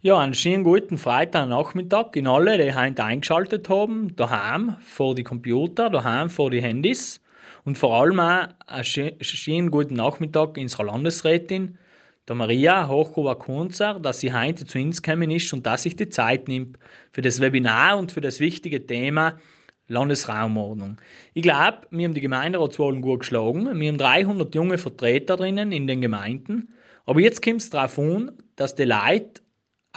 Ja, einen schönen guten Freitagnachmittag in alle, die heute eingeschaltet haben, daheim vor die Computer, daheim vor die Handys und vor allem auch einen schönen guten Nachmittag unserer Landesrätin, der Maria Hochhuber-Kunzer, dass sie heute zu uns gekommen ist und dass sich die Zeit nimmt für das Webinar und für das wichtige Thema Landesraumordnung. Ich glaube, wir haben die Gemeinderatswahlen gut geschlagen. Wir haben 300 junge Vertreter drinnen in den Gemeinden. Aber jetzt kommt es darauf an, dass die Leute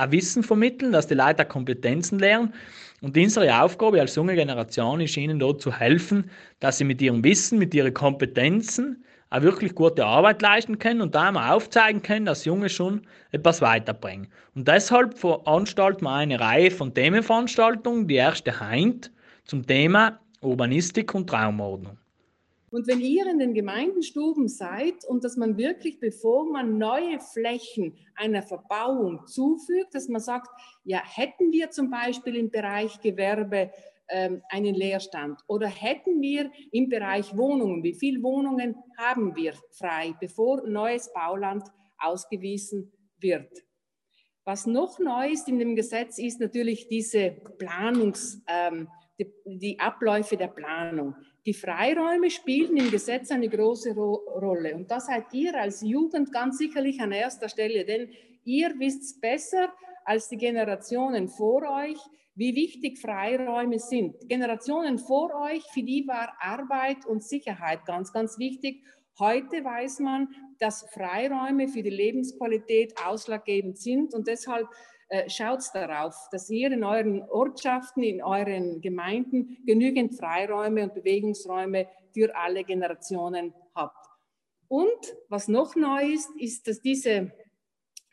ein Wissen vermitteln, dass die Leute Kompetenzen lernen. Und unsere Aufgabe als junge Generation ist ihnen dort zu helfen, dass sie mit ihrem Wissen, mit ihren Kompetenzen auch wirklich gute Arbeit leisten können und da einmal aufzeigen können, dass Junge schon etwas weiterbringen. Und deshalb veranstalten wir eine Reihe von Themenveranstaltungen. Die erste Heint zum Thema Urbanistik und Raumordnung. Und wenn ihr in den Gemeindenstuben seid und dass man wirklich, bevor man neue Flächen einer Verbauung zufügt, dass man sagt, ja, hätten wir zum Beispiel im Bereich Gewerbe ähm, einen Leerstand oder hätten wir im Bereich Wohnungen, wie viele Wohnungen haben wir frei, bevor neues Bauland ausgewiesen wird. Was noch neu ist in dem Gesetz, ist natürlich diese Planungs, ähm, die, die Abläufe der Planung. Die Freiräume spielen im Gesetz eine große Ro Rolle. Und da seid ihr als Jugend ganz sicherlich an erster Stelle, denn ihr wisst besser als die Generationen vor euch, wie wichtig Freiräume sind. Generationen vor euch, für die war Arbeit und Sicherheit ganz, ganz wichtig. Heute weiß man, dass Freiräume für die Lebensqualität ausschlaggebend sind und deshalb schaut darauf, dass ihr in euren Ortschaften, in euren Gemeinden genügend Freiräume und Bewegungsräume für alle Generationen habt. Und was noch neu ist, ist, dass diese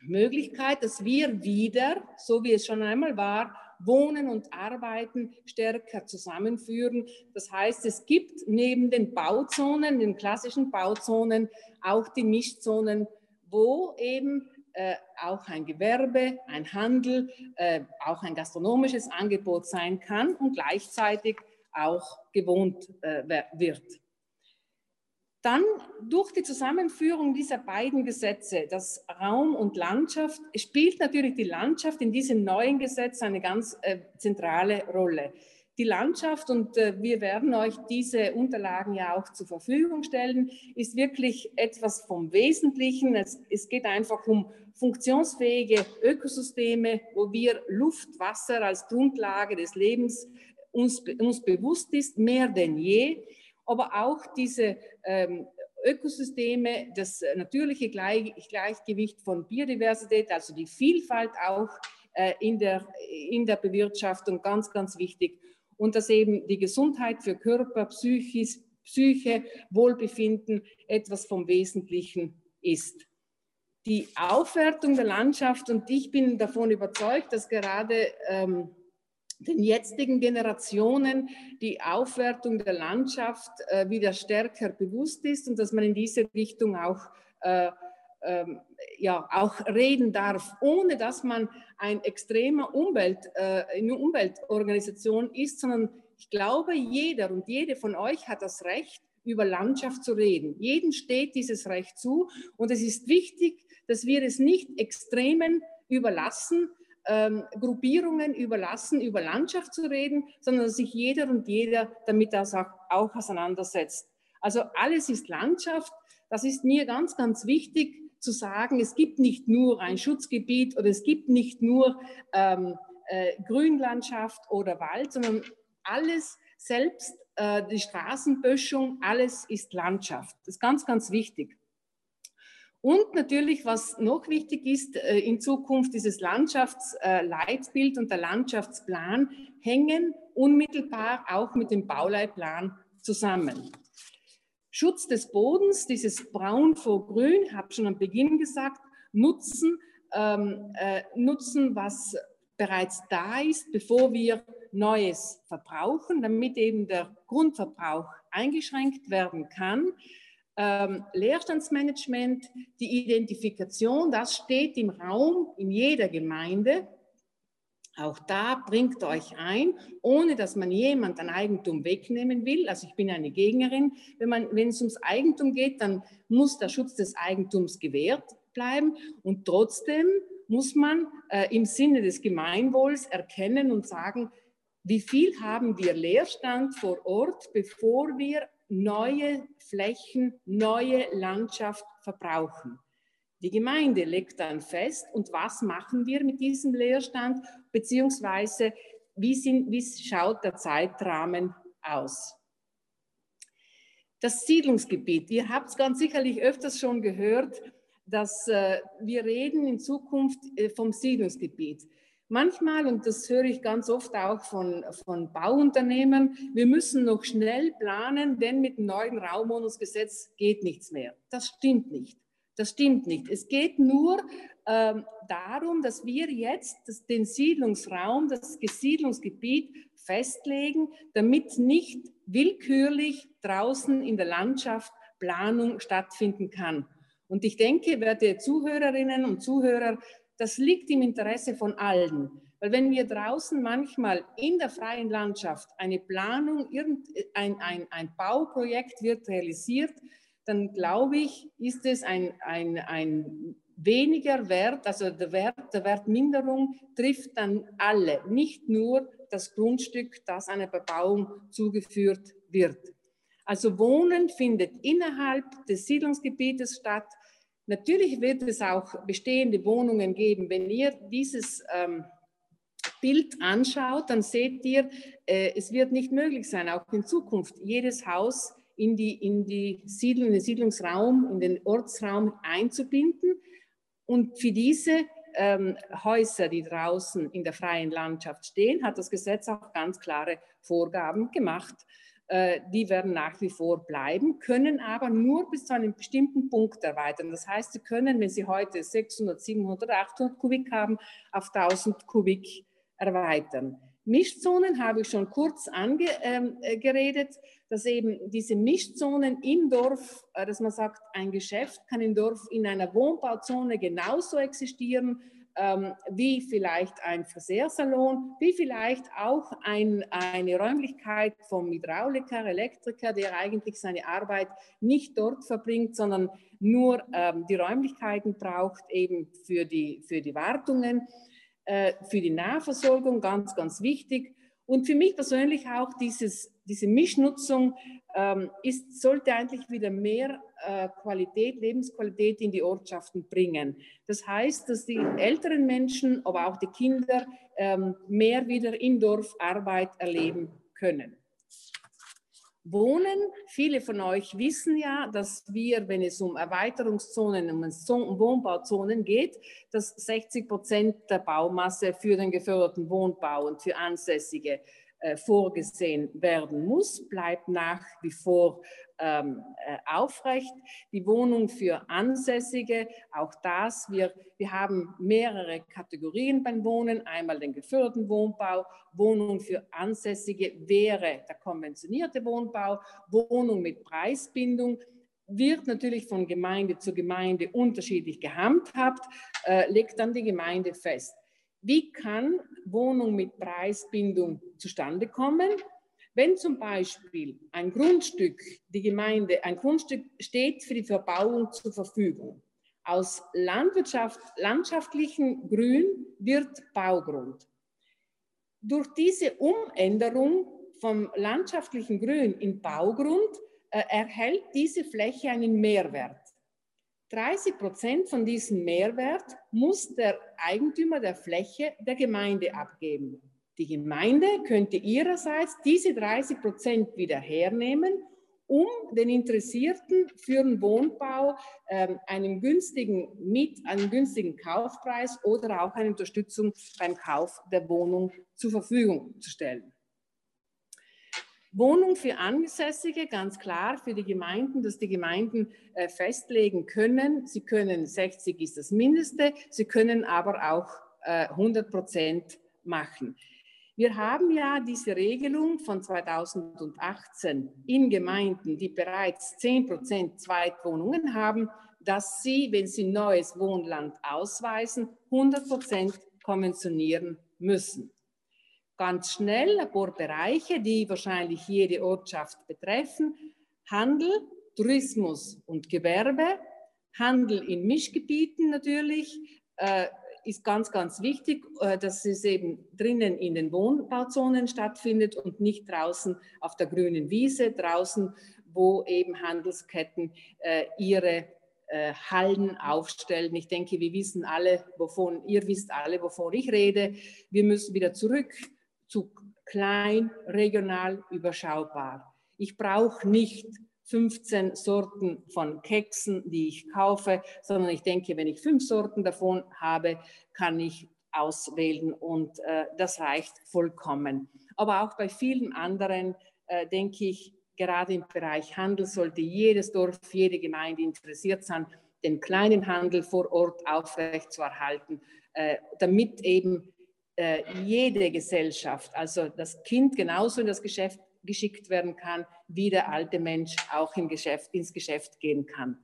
Möglichkeit, dass wir wieder, so wie es schon einmal war, Wohnen und Arbeiten stärker zusammenführen. Das heißt, es gibt neben den Bauzonen, den klassischen Bauzonen, auch die Mischzonen, wo eben äh, auch ein Gewerbe, ein Handel, äh, auch ein gastronomisches Angebot sein kann und gleichzeitig auch gewohnt äh, wird. Dann durch die Zusammenführung dieser beiden Gesetze, das Raum und Landschaft, spielt natürlich die Landschaft in diesem neuen Gesetz eine ganz äh, zentrale Rolle die Landschaft, und äh, wir werden euch diese Unterlagen ja auch zur Verfügung stellen, ist wirklich etwas vom Wesentlichen. Es, es geht einfach um funktionsfähige Ökosysteme, wo wir Luft, Wasser als Grundlage des Lebens uns, uns bewusst ist, mehr denn je. Aber auch diese ähm, Ökosysteme, das natürliche Gleichgewicht von Biodiversität, also die Vielfalt auch äh, in, der, in der Bewirtschaftung, ganz, ganz wichtig und dass eben die Gesundheit für Körper, Psychis, Psyche, Wohlbefinden etwas vom Wesentlichen ist. Die Aufwertung der Landschaft, und ich bin davon überzeugt, dass gerade ähm, den jetzigen Generationen die Aufwertung der Landschaft äh, wieder stärker bewusst ist und dass man in diese Richtung auch äh, ähm, ja, auch reden darf, ohne dass man ein extremer Umwelt, äh, eine Umweltorganisation ist, sondern ich glaube, jeder und jede von euch hat das Recht, über Landschaft zu reden. Jedem steht dieses Recht zu und es ist wichtig, dass wir es nicht Extremen überlassen, ähm, Gruppierungen überlassen, über Landschaft zu reden, sondern dass sich jeder und jeder damit das auch, auch auseinandersetzt. Also alles ist Landschaft. Das ist mir ganz, ganz wichtig, zu sagen, es gibt nicht nur ein Schutzgebiet oder es gibt nicht nur ähm, äh, Grünlandschaft oder Wald, sondern alles selbst, äh, die Straßenböschung, alles ist Landschaft. Das ist ganz, ganz wichtig. Und natürlich, was noch wichtig ist, äh, in Zukunft dieses Landschaftsleitbild und der Landschaftsplan hängen unmittelbar auch mit dem Bauleitplan zusammen. Schutz des Bodens, dieses Braun vor Grün, habe schon am Beginn gesagt, nutzen, ähm, äh, nutzen, was bereits da ist, bevor wir Neues verbrauchen, damit eben der Grundverbrauch eingeschränkt werden kann. Ähm, Leerstandsmanagement, die Identifikation, das steht im Raum in jeder Gemeinde. Auch da bringt euch ein, ohne dass man jemand ein Eigentum wegnehmen will. Also ich bin eine Gegnerin. Wenn, man, wenn es ums Eigentum geht, dann muss der Schutz des Eigentums gewährt bleiben. Und trotzdem muss man äh, im Sinne des Gemeinwohls erkennen und sagen, wie viel haben wir Leerstand vor Ort, bevor wir neue Flächen, neue Landschaft verbrauchen. Die Gemeinde legt dann fest, und was machen wir mit diesem Leerstand, beziehungsweise wie, sind, wie schaut der Zeitrahmen aus? Das Siedlungsgebiet. Ihr habt es ganz sicherlich öfters schon gehört, dass äh, wir reden in Zukunft äh, vom Siedlungsgebiet. Manchmal, und das höre ich ganz oft auch von, von Bauunternehmen, wir müssen noch schnell planen, denn mit dem neuen Raumwohnungsgesetz geht nichts mehr. Das stimmt nicht. Das stimmt nicht. Es geht nur ähm, darum, dass wir jetzt das, den Siedlungsraum, das Siedlungsgebiet festlegen, damit nicht willkürlich draußen in der Landschaft Planung stattfinden kann. Und ich denke, werte Zuhörerinnen und Zuhörer, das liegt im Interesse von allen. Weil wenn wir draußen manchmal in der freien Landschaft eine Planung, ein, ein, ein Bauprojekt wird realisiert, dann glaube ich, ist es ein, ein, ein weniger Wert, also der Wert der Wertminderung trifft dann alle, nicht nur das Grundstück, das einer Bebauung zugeführt wird. Also Wohnen findet innerhalb des Siedlungsgebietes statt, Natürlich wird es auch bestehende Wohnungen geben. Wenn ihr dieses ähm, Bild anschaut, dann seht ihr, äh, es wird nicht möglich sein, auch in Zukunft jedes Haus in, die, in, die Siedlung, in den Siedlungsraum, in den Ortsraum einzubinden. Und für diese ähm, Häuser, die draußen in der freien Landschaft stehen, hat das Gesetz auch ganz klare Vorgaben gemacht. Äh, die werden nach wie vor bleiben, können aber nur bis zu einem bestimmten Punkt erweitern. Das heißt, sie können, wenn sie heute 600, 700, 800 Kubik haben, auf 1000 Kubik erweitern. Mischzonen habe ich schon kurz angeredet, ähm, dass eben diese Mischzonen im Dorf, äh, dass man sagt, ein Geschäft kann im Dorf in einer Wohnbauzone genauso existieren ähm, wie vielleicht ein Friseursalon, wie vielleicht auch ein, eine Räumlichkeit vom Hydrauliker, Elektriker, der eigentlich seine Arbeit nicht dort verbringt, sondern nur ähm, die Räumlichkeiten braucht, eben für die, für die Wartungen, äh, für die Nahversorgung, ganz, ganz wichtig. Und für mich persönlich auch dieses, diese Mischnutzung ähm, ist, sollte eigentlich wieder mehr äh, Qualität, Lebensqualität in die Ortschaften bringen. Das heißt, dass die älteren Menschen, aber auch die Kinder ähm, mehr wieder im Dorf Arbeit erleben können. Wohnen, viele von euch wissen ja, dass wir, wenn es um Erweiterungszonen, um Wohnbauzonen geht, dass 60 Prozent der Baumasse für den geförderten Wohnbau und für Ansässige vorgesehen werden muss, bleibt nach wie vor ähm, äh, aufrecht. Die Wohnung für Ansässige, auch das, wir, wir haben mehrere Kategorien beim Wohnen. Einmal den geförderten Wohnbau, Wohnung für Ansässige wäre der konventionierte Wohnbau, Wohnung mit Preisbindung wird natürlich von Gemeinde zu Gemeinde unterschiedlich gehandhabt, äh, legt dann die Gemeinde fest. Wie kann Wohnung mit Preisbindung zustande kommen? Wenn zum Beispiel ein Grundstück, die Gemeinde, ein Grundstück steht für die Verbauung zur Verfügung. Aus Landwirtschaft, landschaftlichen Grün wird Baugrund. Durch diese Umänderung vom landschaftlichen Grün in Baugrund äh, erhält diese Fläche einen Mehrwert. 30 Prozent von diesem Mehrwert muss der Eigentümer der Fläche der Gemeinde abgeben. Die Gemeinde könnte ihrerseits diese 30 Prozent wieder hernehmen, um den Interessierten für den Wohnbau ähm, einen, günstigen Miet, einen günstigen Kaufpreis oder auch eine Unterstützung beim Kauf der Wohnung zur Verfügung zu stellen. Wohnung für Ansässige, ganz klar für die Gemeinden, dass die Gemeinden äh, festlegen können. Sie können 60 ist das Mindeste, sie können aber auch äh, 100 Prozent machen. Wir haben ja diese Regelung von 2018 in Gemeinden, die bereits 10 Prozent Zweitwohnungen haben, dass sie, wenn sie neues Wohnland ausweisen, 100 Prozent konventionieren müssen ganz schnell ein paar Bereiche, die wahrscheinlich jede Ortschaft betreffen. Handel, Tourismus und Gewerbe, Handel in Mischgebieten natürlich, äh, ist ganz, ganz wichtig, äh, dass es eben drinnen in den Wohnbauzonen stattfindet und nicht draußen auf der grünen Wiese, draußen, wo eben Handelsketten äh, ihre äh, Hallen aufstellen. Ich denke, wir wissen alle, wovon, ihr wisst alle, wovon ich rede. Wir müssen wieder zurück zu klein, regional, überschaubar. Ich brauche nicht 15 Sorten von Keksen, die ich kaufe, sondern ich denke, wenn ich fünf Sorten davon habe, kann ich auswählen und äh, das reicht vollkommen. Aber auch bei vielen anderen äh, denke ich, gerade im Bereich Handel sollte jedes Dorf, jede Gemeinde interessiert sein, den kleinen Handel vor Ort aufrechtzuerhalten, äh, damit eben äh, jede Gesellschaft, also das Kind genauso in das Geschäft geschickt werden kann, wie der alte Mensch auch im Geschäft, ins Geschäft gehen kann.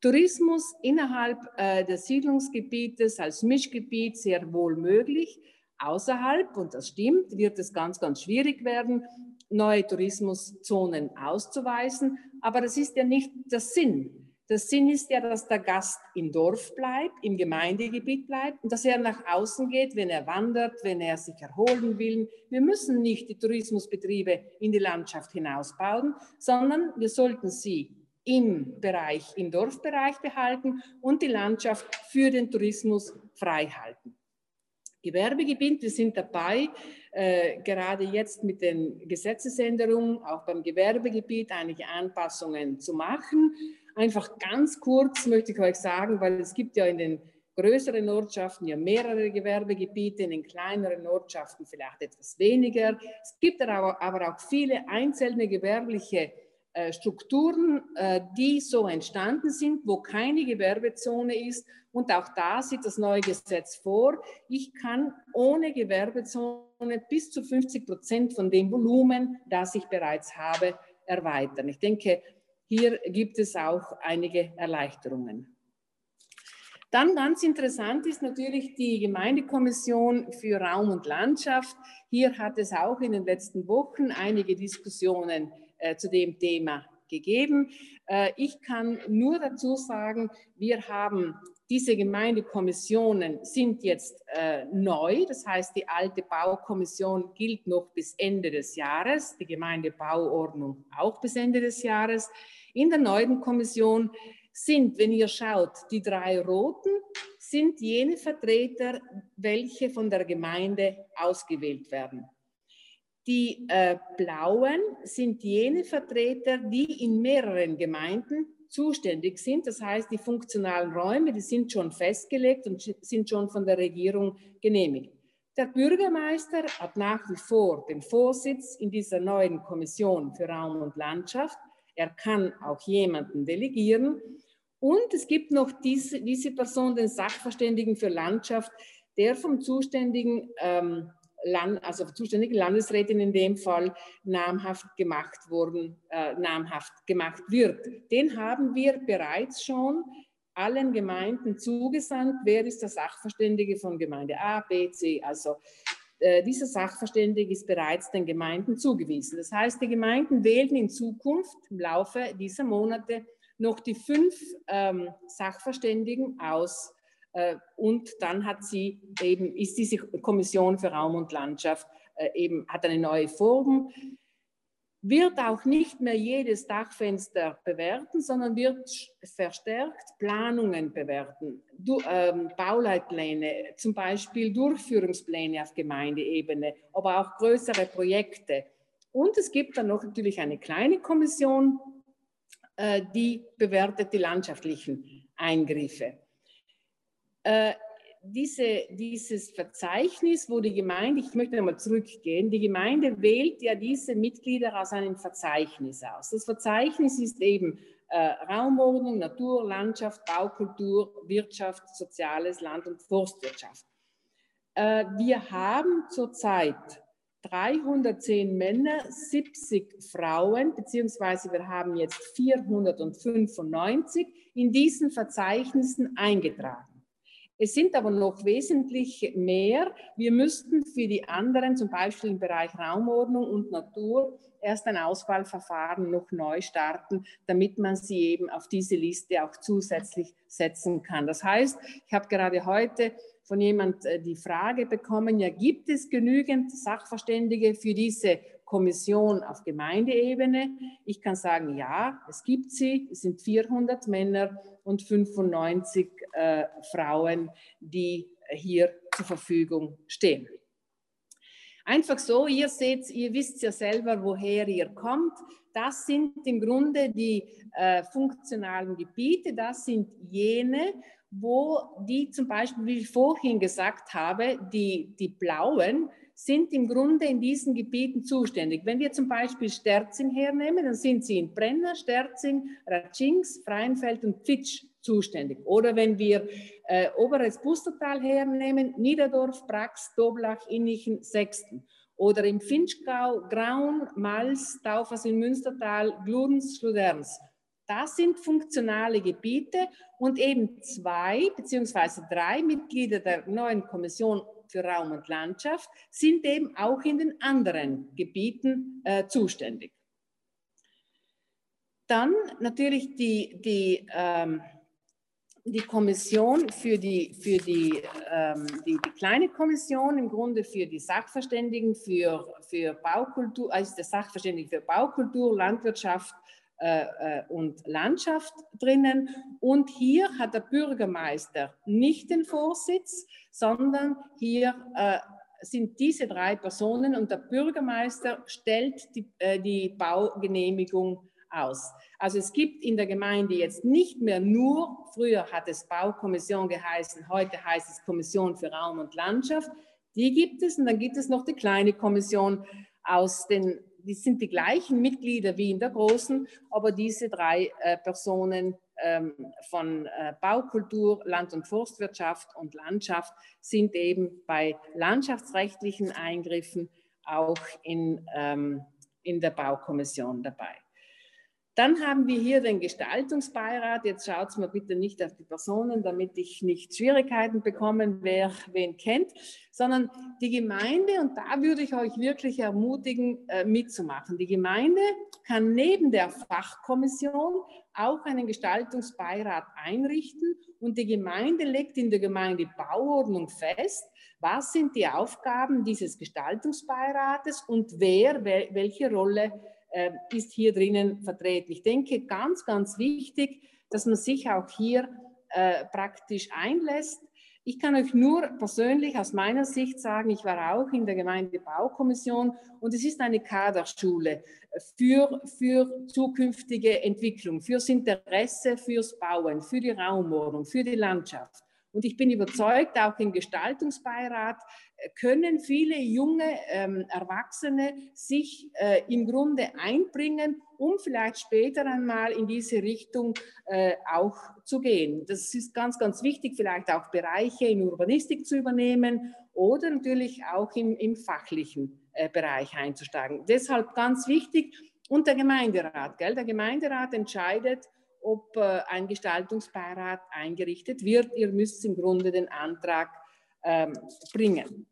Tourismus innerhalb äh, des Siedlungsgebietes als Mischgebiet sehr wohl möglich. Außerhalb, und das stimmt, wird es ganz, ganz schwierig werden, neue Tourismuszonen auszuweisen. Aber das ist ja nicht der Sinn der Sinn ist ja, dass der Gast im Dorf bleibt, im Gemeindegebiet bleibt und dass er nach außen geht, wenn er wandert, wenn er sich erholen will. Wir müssen nicht die Tourismusbetriebe in die Landschaft hinausbauen, sondern wir sollten sie im Bereich, im Dorfbereich behalten und die Landschaft für den Tourismus frei halten. Gewerbegebiet, wir sind dabei, äh, gerade jetzt mit den Gesetzesänderungen auch beim Gewerbegebiet einige Anpassungen zu machen. Einfach ganz kurz möchte ich euch sagen, weil es gibt ja in den größeren Ortschaften ja mehrere Gewerbegebiete, in den kleineren Ortschaften vielleicht etwas weniger. Es gibt aber, aber auch viele einzelne gewerbliche äh, Strukturen, äh, die so entstanden sind, wo keine Gewerbezone ist. Und auch da sieht das neue Gesetz vor, ich kann ohne Gewerbezone bis zu 50 Prozent von dem Volumen, das ich bereits habe, erweitern. Ich denke, hier gibt es auch einige Erleichterungen. Dann ganz interessant ist natürlich die Gemeindekommission für Raum und Landschaft. Hier hat es auch in den letzten Wochen einige Diskussionen äh, zu dem Thema gegeben. Äh, ich kann nur dazu sagen, wir haben diese Gemeindekommissionen sind jetzt äh, neu, das heißt, die alte Baukommission gilt noch bis Ende des Jahres, die Gemeindebauordnung auch bis Ende des Jahres. In der neuen Kommission sind, wenn ihr schaut, die drei roten sind jene Vertreter, welche von der Gemeinde ausgewählt werden. Die äh, blauen sind jene Vertreter, die in mehreren Gemeinden zuständig sind. Das heißt, die funktionalen Räume, die sind schon festgelegt und sind schon von der Regierung genehmigt. Der Bürgermeister hat nach wie vor den Vorsitz in dieser neuen Kommission für Raum und Landschaft. Er kann auch jemanden delegieren. Und es gibt noch diese, diese Person, den Sachverständigen für Landschaft, der vom zuständigen ähm, Land, also zuständige Landesrätin in dem Fall namhaft gemacht worden, äh, namhaft gemacht wird. Den haben wir bereits schon allen Gemeinden zugesandt. Wer ist der Sachverständige von Gemeinde A, B, C? Also äh, dieser Sachverständige ist bereits den Gemeinden zugewiesen. Das heißt, die Gemeinden wählen in Zukunft im Laufe dieser Monate noch die fünf ähm, Sachverständigen aus. Äh, und dann hat sie eben, ist diese Kommission für Raum und Landschaft äh, eben, hat eine neue Form wird auch nicht mehr jedes Dachfenster bewerten, sondern wird verstärkt Planungen bewerten, du, ähm, Bauleitpläne, zum Beispiel Durchführungspläne auf Gemeindeebene, aber auch größere Projekte. Und es gibt dann noch natürlich eine kleine Kommission, äh, die bewertet die landschaftlichen Eingriffe. Äh, diese, dieses Verzeichnis, wo die Gemeinde, ich möchte nochmal zurückgehen, die Gemeinde wählt ja diese Mitglieder aus einem Verzeichnis aus. Das Verzeichnis ist eben äh, Raumordnung, Natur, Landschaft, Baukultur, Wirtschaft, Soziales, Land- und Forstwirtschaft. Äh, wir haben zurzeit 310 Männer, 70 Frauen, beziehungsweise wir haben jetzt 495 in diesen Verzeichnissen eingetragen. Es sind aber noch wesentlich mehr. Wir müssten für die anderen, zum Beispiel im Bereich Raumordnung und Natur, erst ein Auswahlverfahren noch neu starten, damit man sie eben auf diese Liste auch zusätzlich setzen kann. Das heißt, ich habe gerade heute von jemand äh, die Frage bekommen, ja, gibt es genügend Sachverständige für diese Kommission auf Gemeindeebene? Ich kann sagen, ja, es gibt sie. Es sind 400 Männer und 95 äh, Frauen, die hier zur Verfügung stehen. Einfach so, ihr seht, ihr wisst ja selber, woher ihr kommt. Das sind im Grunde die äh, funktionalen Gebiete, das sind jene, wo die zum Beispiel, wie ich vorhin gesagt habe, die, die blauen, sind im Grunde in diesen Gebieten zuständig. Wenn wir zum Beispiel Sterzing hernehmen, dann sind sie in Brenner, Sterzing, Ratschings, Freienfeld und Pfitsch zuständig. Oder wenn wir äh, Oberes Bustertal hernehmen, Niederdorf, Brax, Doblach, Innichen, Sechsten. Oder im Finchgau, Graun, Mals, Taufers in Münstertal, Glurns, Schluderns. Das sind funktionale Gebiete und eben zwei beziehungsweise drei Mitglieder der neuen Kommission für Raum und Landschaft sind eben auch in den anderen Gebieten äh, zuständig. Dann natürlich die, die ähm, die Kommission für die, für die, ähm, die, die, kleine Kommission im Grunde für die Sachverständigen für, für Baukultur, also der Sachverständige für Baukultur, Landwirtschaft und Landschaft drinnen. Und hier hat der Bürgermeister nicht den Vorsitz, sondern hier äh, sind diese drei Personen und der Bürgermeister stellt die, äh, die Baugenehmigung aus. Also es gibt in der Gemeinde jetzt nicht mehr nur, früher hat es Baukommission geheißen, heute heißt es Kommission für Raum und Landschaft. Die gibt es und dann gibt es noch die kleine Kommission aus den, die sind die gleichen Mitglieder wie in der großen, aber diese drei äh, Personen ähm, von äh, Baukultur, Land- und Forstwirtschaft und Landschaft sind eben bei landschaftsrechtlichen Eingriffen auch in, ähm, in der Baukommission dabei. Dann haben wir hier den Gestaltungsbeirat. Jetzt schaut es mir bitte nicht auf die Personen, damit ich nicht Schwierigkeiten bekomme, wer wen kennt, sondern die Gemeinde, und da würde ich euch wirklich ermutigen, äh, mitzumachen. Die Gemeinde kann neben der Fachkommission auch einen Gestaltungsbeirat einrichten und die Gemeinde legt in der Gemeindebauordnung fest, was sind die Aufgaben dieses Gestaltungsbeirates und wer welche Rolle ist hier drinnen vertreten. Ich denke, ganz, ganz wichtig, dass man sich auch hier äh, praktisch einlässt. Ich kann euch nur persönlich aus meiner Sicht sagen, ich war auch in der Gemeindebaukommission und es ist eine Kaderschule für, für zukünftige Entwicklung, fürs Interesse, fürs Bauen, für die Raumordnung, für die Landschaft. Und ich bin überzeugt, auch im Gestaltungsbeirat äh, können viele junge ähm, Erwachsene sich äh, im Grunde einbringen, um vielleicht später einmal in diese Richtung äh, auch zu gehen. Das ist ganz, ganz wichtig, vielleicht auch Bereiche in Urbanistik zu übernehmen oder natürlich auch im, im fachlichen äh, Bereich einzusteigen. Deshalb ganz wichtig. Und der Gemeinderat, gell? der Gemeinderat entscheidet, ob äh, ein Gestaltungsbeirat eingerichtet wird. Ihr müsst im Grunde den Antrag ähm, bringen.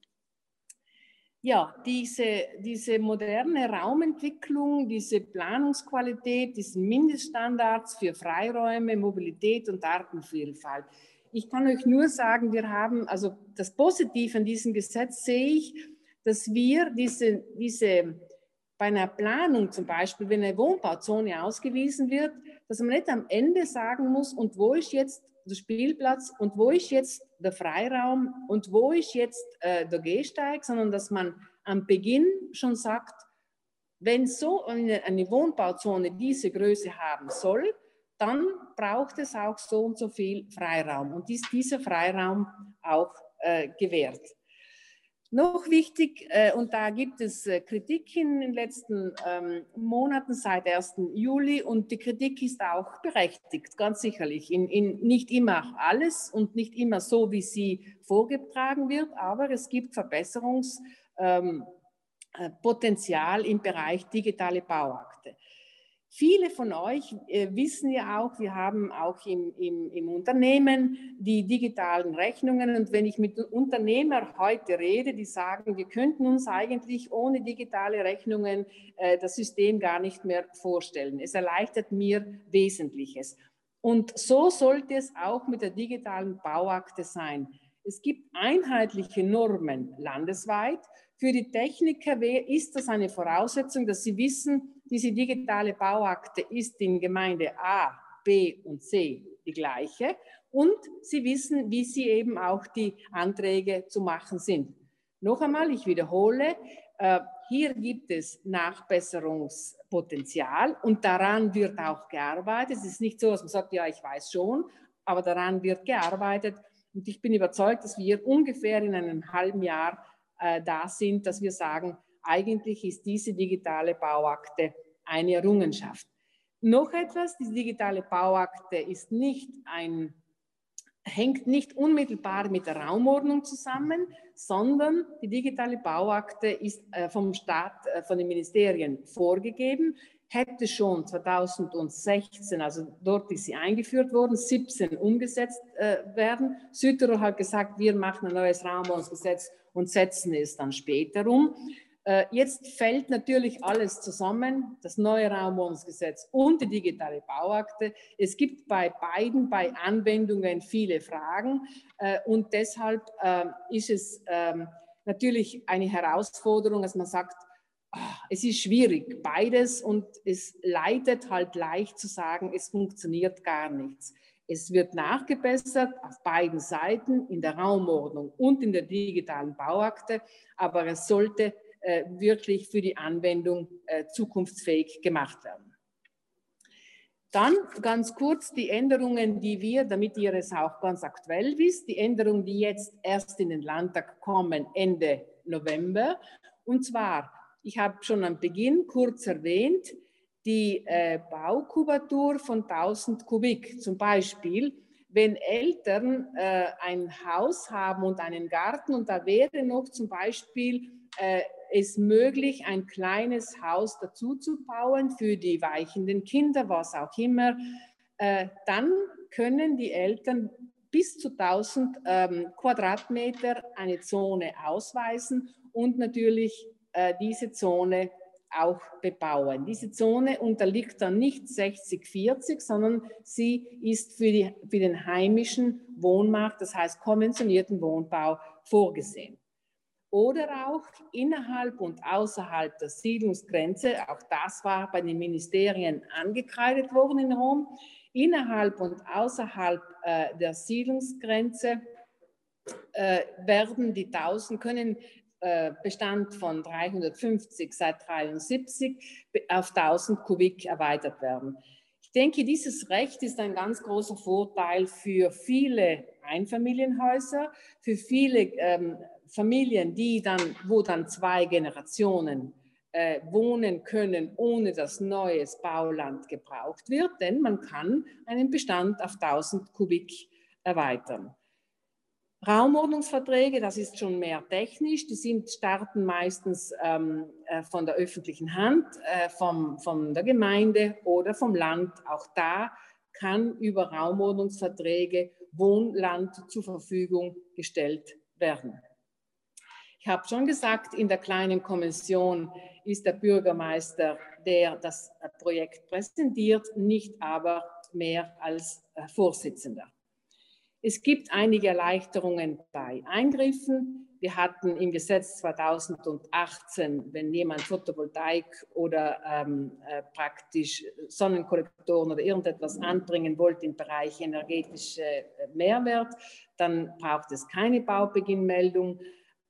Ja, diese, diese moderne Raumentwicklung, diese Planungsqualität, diesen Mindeststandards für Freiräume, Mobilität und Artenvielfalt. Ich kann euch nur sagen, wir haben, also das Positive an diesem Gesetz sehe ich, dass wir diese, diese bei einer Planung zum Beispiel, wenn eine Wohnbauzone ausgewiesen wird, dass man nicht am Ende sagen muss, und wo ist jetzt der Spielplatz und wo ist jetzt der Freiraum und wo ist jetzt äh, der Gehsteig, sondern dass man am Beginn schon sagt, wenn so eine, eine Wohnbauzone diese Größe haben soll, dann braucht es auch so und so viel Freiraum und ist dieser Freiraum auch äh, gewährt. Noch wichtig, äh, und da gibt es äh, Kritik in den letzten ähm, Monaten seit 1. Juli und die Kritik ist auch berechtigt, ganz sicherlich. In, in nicht immer alles und nicht immer so, wie sie vorgetragen wird, aber es gibt Verbesserungspotenzial ähm, äh, im Bereich digitale Bauakte. Viele von euch äh, wissen ja auch, wir haben auch im, im, im, Unternehmen die digitalen Rechnungen. Und wenn ich mit Unternehmern heute rede, die sagen, wir könnten uns eigentlich ohne digitale Rechnungen äh, das System gar nicht mehr vorstellen. Es erleichtert mir Wesentliches. Und so sollte es auch mit der digitalen Bauakte sein. Es gibt einheitliche Normen landesweit. Für die Techniker ist das eine Voraussetzung, dass sie wissen, diese digitale Bauakte ist in Gemeinde A, B und C die gleiche und sie wissen, wie sie eben auch die Anträge zu machen sind. Noch einmal, ich wiederhole, äh, hier gibt es Nachbesserungspotenzial und daran wird auch gearbeitet. Es ist nicht so, dass man sagt, ja, ich weiß schon, aber daran wird gearbeitet. Und ich bin überzeugt, dass wir ungefähr in einem halben Jahr äh, da sind, dass wir sagen, eigentlich ist diese digitale Bauakte eine Errungenschaft. Noch etwas, die digitale Bauakte ist nicht ein, hängt nicht unmittelbar mit der Raumordnung zusammen, sondern die digitale Bauakte ist äh, vom Staat, äh, von den Ministerien vorgegeben, hätte schon 2016, also dort ist sie eingeführt worden, 17 umgesetzt äh, werden. Südtirol hat gesagt, wir machen ein neues Raumordnungsgesetz und setzen es dann später um. Äh, jetzt fällt natürlich alles zusammen, das neue Raumwohnungsgesetz und die digitale Bauakte. Es gibt bei beiden, bei Anwendungen viele Fragen äh, und deshalb äh, ist es ähm, natürlich eine Herausforderung, dass man sagt, es ist schwierig, beides und es leidet halt leicht zu sagen, es funktioniert gar nichts. Es wird nachgebessert auf beiden Seiten in der Raumordnung und in der digitalen Bauakte, aber es sollte äh, wirklich für die Anwendung äh, zukunftsfähig gemacht werden. Dann ganz kurz die Änderungen, die wir, damit ihr es auch ganz aktuell wisst, die Änderungen, die jetzt erst in den Landtag kommen, Ende November. Und zwar, ich habe schon am Beginn kurz erwähnt, die äh, Baukubatur von 1000 Kubik. Zum Beispiel, wenn Eltern äh, ein Haus haben und einen Garten und da wäre noch zum Beispiel äh, es möglich, ein kleines Haus dazu zu bauen für die weichenden Kinder, was auch immer, äh, dann können die Eltern bis zu 1000 ähm, Quadratmeter eine Zone ausweisen und natürlich äh, diese Zone auch bebauen. Diese Zone unterliegt dann nicht 60-40, sondern sie ist für, die, für den heimischen Wohnmarkt, das heißt konventionierten Wohnbau, vorgesehen oder auch innerhalb und außerhalb der Siedlungsgrenze, auch das war bei den Ministerien angekreidet worden in Rom, innerhalb und außerhalb äh, der Siedlungsgrenze äh, werden die 1000, können Bestand von 350 seit 73 auf 1000 Kubik erweitert werden. Ich denke, dieses Recht ist ein ganz großer Vorteil für viele Einfamilienhäuser, für viele ähm, Familien, die dann, wo dann zwei Generationen äh, wohnen können, ohne dass neues Bauland gebraucht wird, denn man kann einen Bestand auf 1000 Kubik erweitern. Raumordnungsverträge, das ist schon mehr technisch, die sind, starten meistens ähm, äh, von der öffentlichen Hand, äh, vom, von der Gemeinde oder vom Land. Auch da kann über Raumordnungsverträge Wohnland zur Verfügung gestellt werden. Ich habe schon gesagt, in der kleinen Kommission ist der Bürgermeister, der das Projekt präsentiert, nicht aber mehr als äh, Vorsitzender. Es gibt einige Erleichterungen bei Eingriffen. Wir hatten im Gesetz 2018, wenn jemand Photovoltaik oder ähm, äh, praktisch Sonnenkollektoren oder irgendetwas anbringen wollte im Bereich energetische äh, Mehrwert, dann braucht es keine Baubeginnmeldung.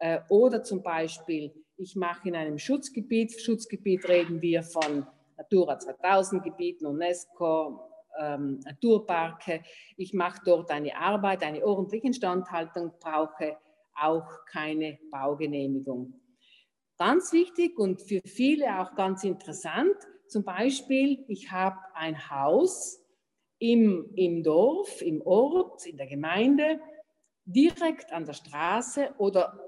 Äh, oder zum Beispiel, ich mache in einem Schutzgebiet, Schutzgebiet reden wir von Natura 2000 Gebieten, UNESCO, ähm, Naturparke. Ich mache dort eine Arbeit, eine ordentliche Instandhaltung, brauche auch keine Baugenehmigung. Ganz wichtig und für viele auch ganz interessant, zum Beispiel, ich habe ein Haus im, im Dorf, im Ort, in der Gemeinde, direkt an der Straße oder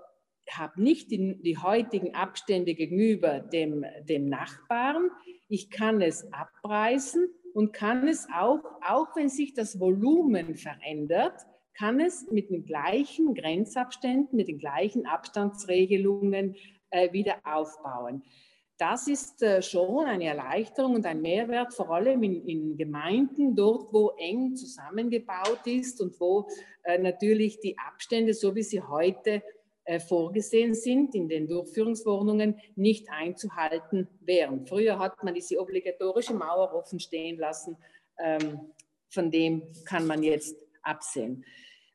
habe nicht die, die, heutigen Abstände gegenüber dem, dem Nachbarn. Ich kann es abreißen und kann es auch, auch wenn sich das Volumen verändert, kann es mit den gleichen Grenzabständen, mit den gleichen Abstandsregelungen äh, wieder aufbauen. Das ist äh, schon eine Erleichterung und ein Mehrwert, vor allem in, in Gemeinden, dort, wo eng zusammengebaut ist und wo äh, natürlich die Abstände, so wie sie heute vorgesehen sind in den Durchführungswohnungen, nicht einzuhalten wären. Früher hat man diese obligatorische Mauer offen stehen lassen. Ähm, von dem kann man jetzt absehen.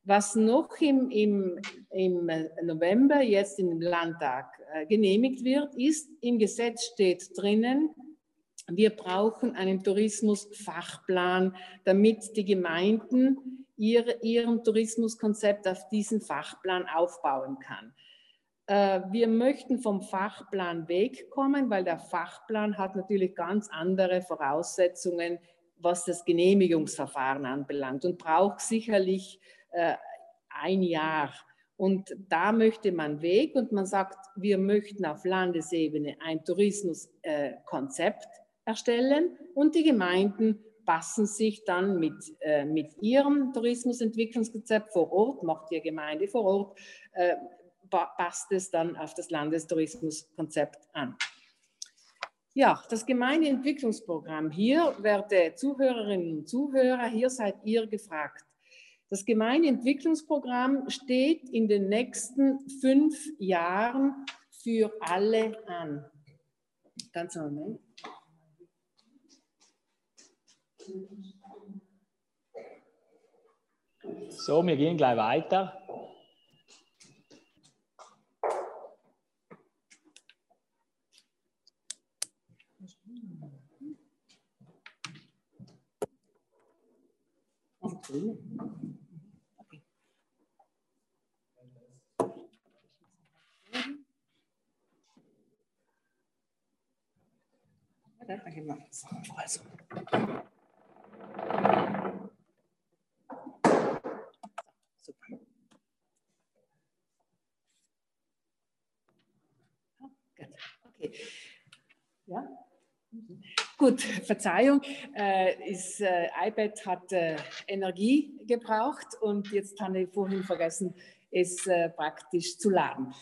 Was noch im, im, im November jetzt im Landtag äh, genehmigt wird, ist, im Gesetz steht drinnen, wir brauchen einen Tourismusfachplan, damit die Gemeinden ihr, ihren Tourismuskonzept auf diesen Fachplan aufbauen kann. Äh, wir möchten vom Fachplan wegkommen, weil der Fachplan hat natürlich ganz andere Voraussetzungen, was das Genehmigungsverfahren anbelangt und braucht sicherlich äh, ein Jahr. Und da möchte man weg und man sagt, wir möchten auf Landesebene ein Tourismuskonzept äh, erstellen und die Gemeinden passen sich dann mit, äh, mit ihrem Tourismusentwicklungskonzept vor Ort, macht die Gemeinde vor Ort, äh, passt es dann auf das Landestourismuskonzept an. Ja, das Gemeindeentwicklungsprogramm. Hier, werte Zuhörerinnen und Zuhörer, hier seid ihr gefragt. Das Gemeindeentwicklungsprogramm steht in den nächsten fünf Jahren für alle an. Ganz einen Moment. So, wir gehen gleich weiter. Okay. Also. Super. Okay. Ja. Gut, Verzeihung, äh, ist, äh, iPad hat äh, Energie gebraucht und jetzt habe ich vorhin vergessen, es äh, praktisch zu laden.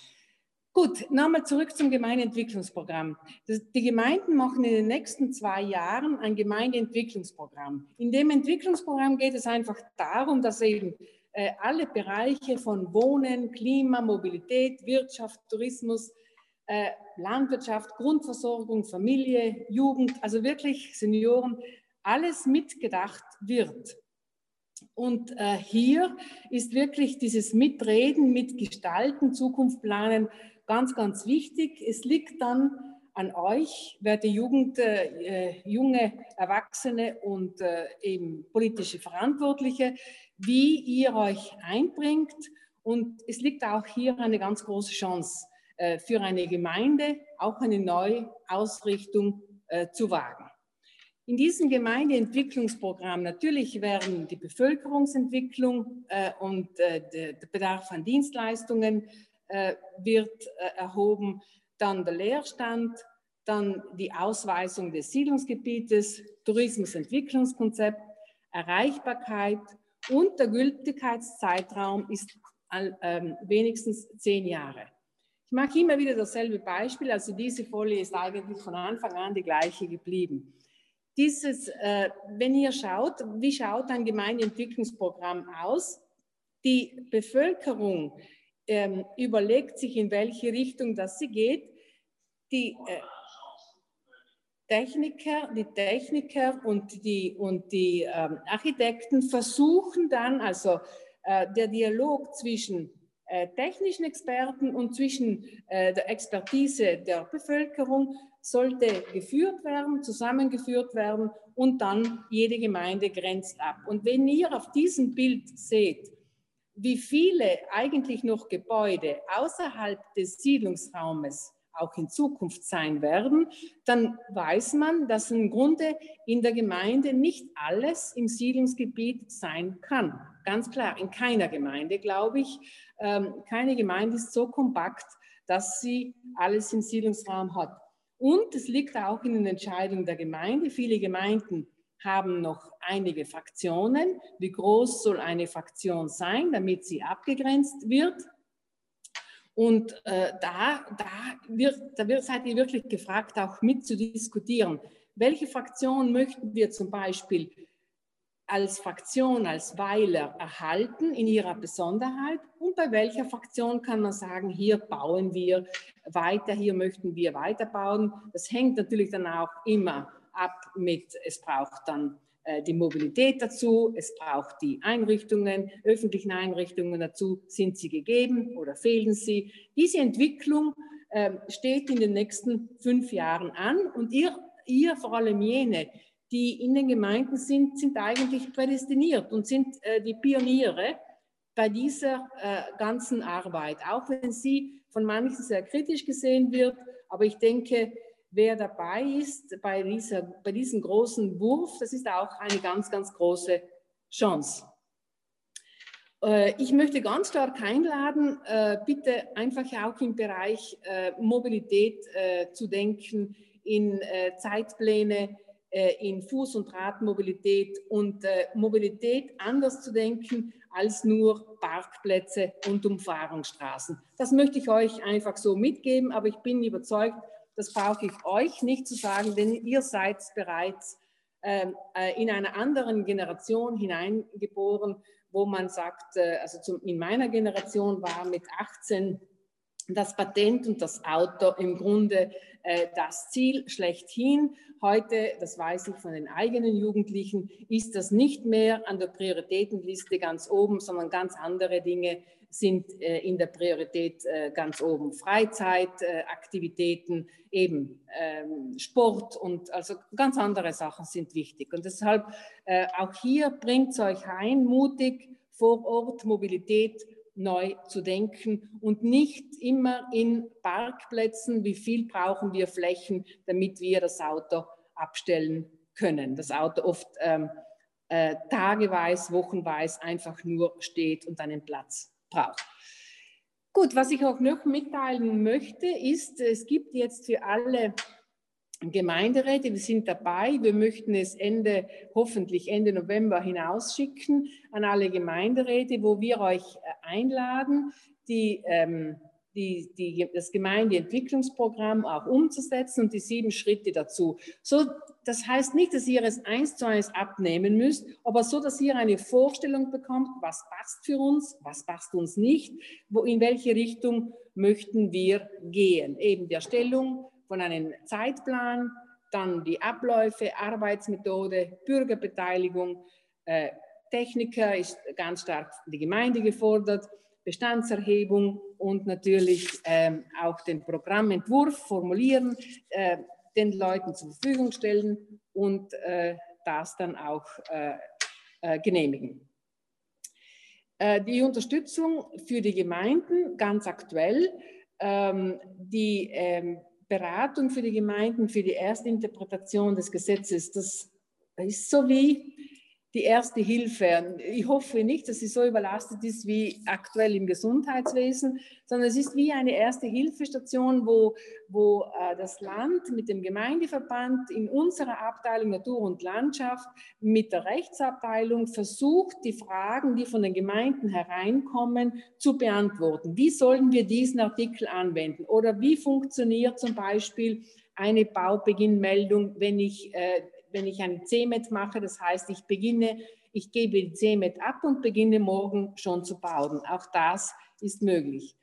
Gut, nochmal zurück zum Gemeindeentwicklungsprogramm. Die Gemeinden machen in den nächsten zwei Jahren ein Gemeindeentwicklungsprogramm. In dem Entwicklungsprogramm geht es einfach darum, dass eben äh, alle Bereiche von Wohnen, Klima, Mobilität, Wirtschaft, Tourismus, äh, Landwirtschaft, Grundversorgung, Familie, Jugend, also wirklich Senioren, alles mitgedacht wird. Und äh, hier ist wirklich dieses Mitreden, Mitgestalten, Zukunft planen ganz, ganz wichtig. Es liegt dann an euch, werte Jugend, äh, junge Erwachsene und äh, eben politische Verantwortliche, wie ihr euch einbringt. Und es liegt auch hier eine ganz große Chance äh, für eine Gemeinde, auch eine Neuausrichtung äh, zu wagen. In diesem Gemeindeentwicklungsprogramm natürlich werden die Bevölkerungsentwicklung äh, und äh, der Bedarf an Dienstleistungen äh, wird äh, erhoben, dann der Leerstand, dann die Ausweisung des Siedlungsgebietes, Tourismusentwicklungskonzept, Erreichbarkeit und der Gültigkeitszeitraum ist ähm, wenigstens zehn Jahre. Ich mache immer wieder dasselbe Beispiel, also diese Folie ist eigentlich von Anfang an die gleiche geblieben. Dieses, äh, wenn ihr schaut, wie schaut ein Gemeindeentwicklungsprogramm aus? Die Bevölkerung ähm, überlegt sich, in welche Richtung das sie geht. Die äh, Techniker, die Techniker und die, und die ähm, Architekten versuchen dann, also äh, der Dialog zwischen äh, technischen Experten und zwischen äh, der Expertise der Bevölkerung sollte geführt werden, zusammengeführt werden und dann jede Gemeinde grenzt ab. Und wenn ihr auf diesem Bild seht, wie viele eigentlich noch Gebäude außerhalb des Siedlungsraumes auch in Zukunft sein werden, dann weiß man, dass im Grunde in der Gemeinde nicht alles im Siedlungsgebiet sein kann. Ganz klar, in keiner Gemeinde, glaube ich. Ähm, keine Gemeinde ist so kompakt, dass sie alles im Siedlungsraum hat. Und es liegt auch in den Entscheidungen der Gemeinde. Viele Gemeinden haben noch einige Fraktionen. Wie groß soll eine Fraktion sein, damit sie abgegrenzt wird? Und äh, da, da, wird, da wird, seid ihr wirklich gefragt, auch mit zu diskutieren. Welche Fraktion möchten wir zum Beispiel als Fraktion, als Weiler erhalten in ihrer Besonderheit und bei welcher Fraktion kann man sagen, hier bauen wir weiter, hier möchten wir weiterbauen. Das hängt natürlich dann auch immer ab mit, es braucht dann äh, die Mobilität dazu, es braucht die Einrichtungen, öffentlichen Einrichtungen dazu, sind sie gegeben oder fehlen sie. Diese Entwicklung äh, steht in den nächsten fünf Jahren an und ihr, ihr vor allem jene, die in den Gemeinden sind, sind eigentlich prädestiniert und sind äh, die Pioniere bei dieser äh, ganzen Arbeit, auch wenn sie von manchen sehr kritisch gesehen wird. Aber ich denke, wer dabei ist bei, dieser, bei diesem großen Wurf, das ist auch eine ganz, ganz große Chance. Äh, ich möchte ganz stark einladen, äh, bitte einfach auch im Bereich äh, Mobilität zu denken, in Zeitpläne, in Fuß- und Radmobilität und Mobilität anders zu denken als nur Parkplätze und Umfahrungsstraßen. Das möchte ich euch einfach so mitgeben, aber ich bin überzeugt, das brauche ich euch nicht zu sagen, denn ihr seid bereits ähm, äh, in einer anderen Generation hineingeboren, wo man sagt, also in meiner Generation war mit 18 das Patent und das Auto im Grunde äh, das Ziel schlechthin. Heute, das weiß ich von den eigenen Jugendlichen, ist das nicht mehr an der Prioritätenliste ganz oben, sondern ganz andere Dinge sind äh, in der Priorität äh, ganz oben. Freizeitaktivitäten, eben ähm, Sport und also ganz andere Sachen sind wichtig. Und deshalb äh, auch hier bringt es euch ein, mutig vor Ort Mobilität neu zu denken und nicht immer in Parkplätzen, wie viel brauchen wir Flächen, damit wir das Auto abstellen können. Das Auto oft ähm, äh, tageweise, wochenweise einfach nur steht und einen Platz braucht. Gut, was ich auch noch mitteilen möchte, ist, es gibt jetzt für alle Gemeinderäte, wir sind dabei. Wir möchten es Ende, hoffentlich Ende November hinausschicken an alle Gemeinderäte, wo wir euch äh, einladen, die, ähm, die, die, das Gemeindeentwicklungsprogramm auch umzusetzen und die sieben Schritte dazu. So, das heißt nicht, dass ihr es eins zu eins abnehmen müsst, aber so, dass ihr eine Vorstellung bekommt, was passt für uns, was passt uns nicht, wo, in welche Richtung möchten wir gehen. Eben der Stellung, von einem Zeitplan, dann die Abläufe, Arbeitsmethode, Bürgerbeteiligung, äh, Techniker ist ganz stark die Gemeinde gefordert, Bestandserhebung und natürlich ähm, auch den Programmentwurf formulieren, äh, den Leuten zur Verfügung stellen und äh, das dann auch äh, äh, genehmigen. Äh, die Unterstützung für die Gemeinden, ganz aktuell, ähm, die ähm, Beratung für die Gemeinden, für die Erstinterpretation des Gesetzes, das ist so wie die erste Hilfe. Ich hoffe nicht, dass sie so überlastet ist wie aktuell im Gesundheitswesen, sondern es ist wie eine erste Hilfestation, wo, wo äh, das Land mit dem Gemeindeverband in unserer Abteilung Natur und Landschaft mit der Rechtsabteilung versucht, die Fragen, die von den Gemeinden hereinkommen, zu beantworten. Wie sollen wir diesen Artikel anwenden? Oder wie funktioniert zum Beispiel eine Baubeginnmeldung, wenn ich äh, wenn ich ein CMET mache, das heißt, ich beginne, ich gebe die CMET ab und beginne morgen schon zu bauen. Auch das ist möglich.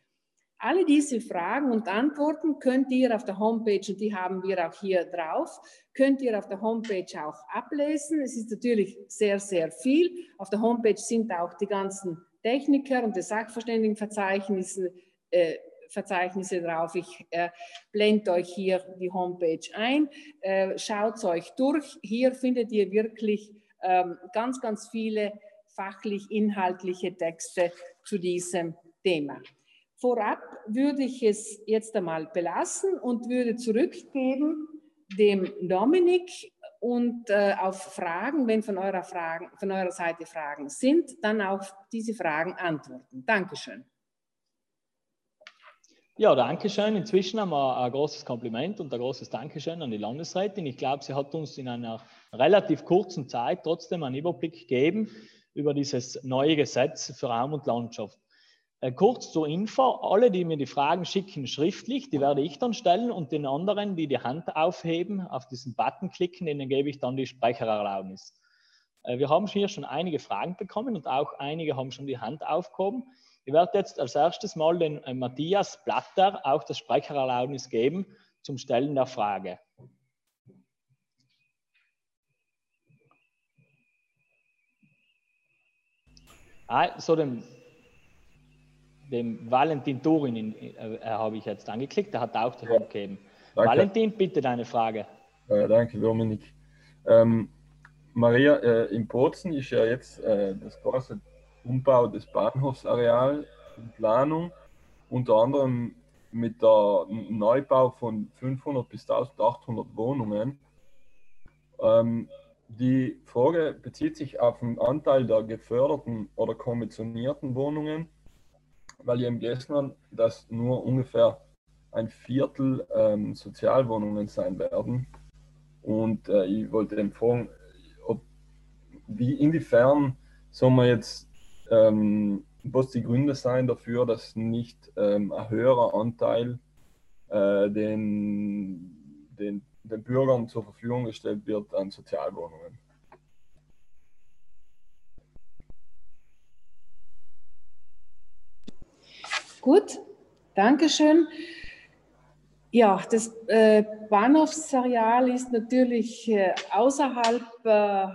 Alle diese Fragen und Antworten könnt ihr auf der Homepage, und die haben wir auch hier drauf, könnt ihr auf der Homepage auch ablesen. Es ist natürlich sehr, sehr viel. Auf der Homepage sind auch die ganzen Techniker und die Sachverständigenverzeichnisse äh, Verzeichnisse drauf. Ich äh, blende euch hier die Homepage ein. Äh, Schaut es euch durch. Hier findet ihr wirklich ähm, ganz, ganz viele fachlich inhaltliche Texte zu diesem Thema. Vorab würde ich es jetzt einmal belassen und würde zurückgeben dem Dominik und äh, auf Fragen, wenn von eurer, Fragen, von eurer Seite Fragen sind, dann auf diese Fragen antworten. Dankeschön. Ja, danke schön. Inzwischen haben wir ein großes Kompliment und ein großes Dankeschön an die Landesrätin. Ich glaube, sie hat uns in einer relativ kurzen Zeit trotzdem einen Überblick gegeben über dieses neue Gesetz für Raum und Landschaft. Äh, kurz zur Info, alle, die mir die Fragen schicken, schriftlich, die werde ich dann stellen und den anderen, die die Hand aufheben, auf diesen Button klicken, denen gebe ich dann die Sprechererlaubnis. Äh, wir haben hier schon einige Fragen bekommen und auch einige haben schon die Hand aufgehoben. Ich werde jetzt als erstes mal den äh, Matthias Blatter auch das Sprechererlaubnis geben zum Stellen der Frage. Ah, so dem dem Valentin Turin äh, habe ich jetzt angeklickt, der hat auch die Hand gegeben. Danke. Valentin, bitte deine Frage. Äh, danke, Dominik. Ähm, Maria, äh, in Bozen ist ja jetzt äh, das große Umbau des Bahnhofsareals in Planung, unter anderem mit der Neubau von 500 bis 1800 Wohnungen. Ähm, die Frage bezieht sich auf den Anteil der geförderten oder kommissionierten Wohnungen weil eben gelesen habe, dass nur ungefähr ein Viertel ähm, Sozialwohnungen sein werden. Und äh, ich wollte ob, wie, inwiefern soll man jetzt, ähm, was die Gründe sein dafür, dass nicht ähm, ein höherer Anteil äh, den, den, den Bürgern zur Verfügung gestellt wird an Sozialwohnungen? Gut, Dankeschön. Ja, das äh, Bahnhofsareal ist natürlich äh, außerhalb äh,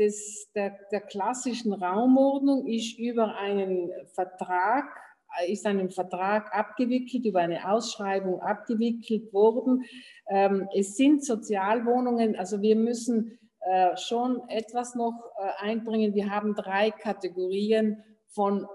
des, der, der, klassischen Raumordnung, ist über einen Vertrag, äh, ist einen Vertrag abgewickelt, über eine Ausschreibung abgewickelt worden. Ähm, es sind Sozialwohnungen, also wir müssen äh, schon etwas noch äh, einbringen. Wir haben drei Kategorien von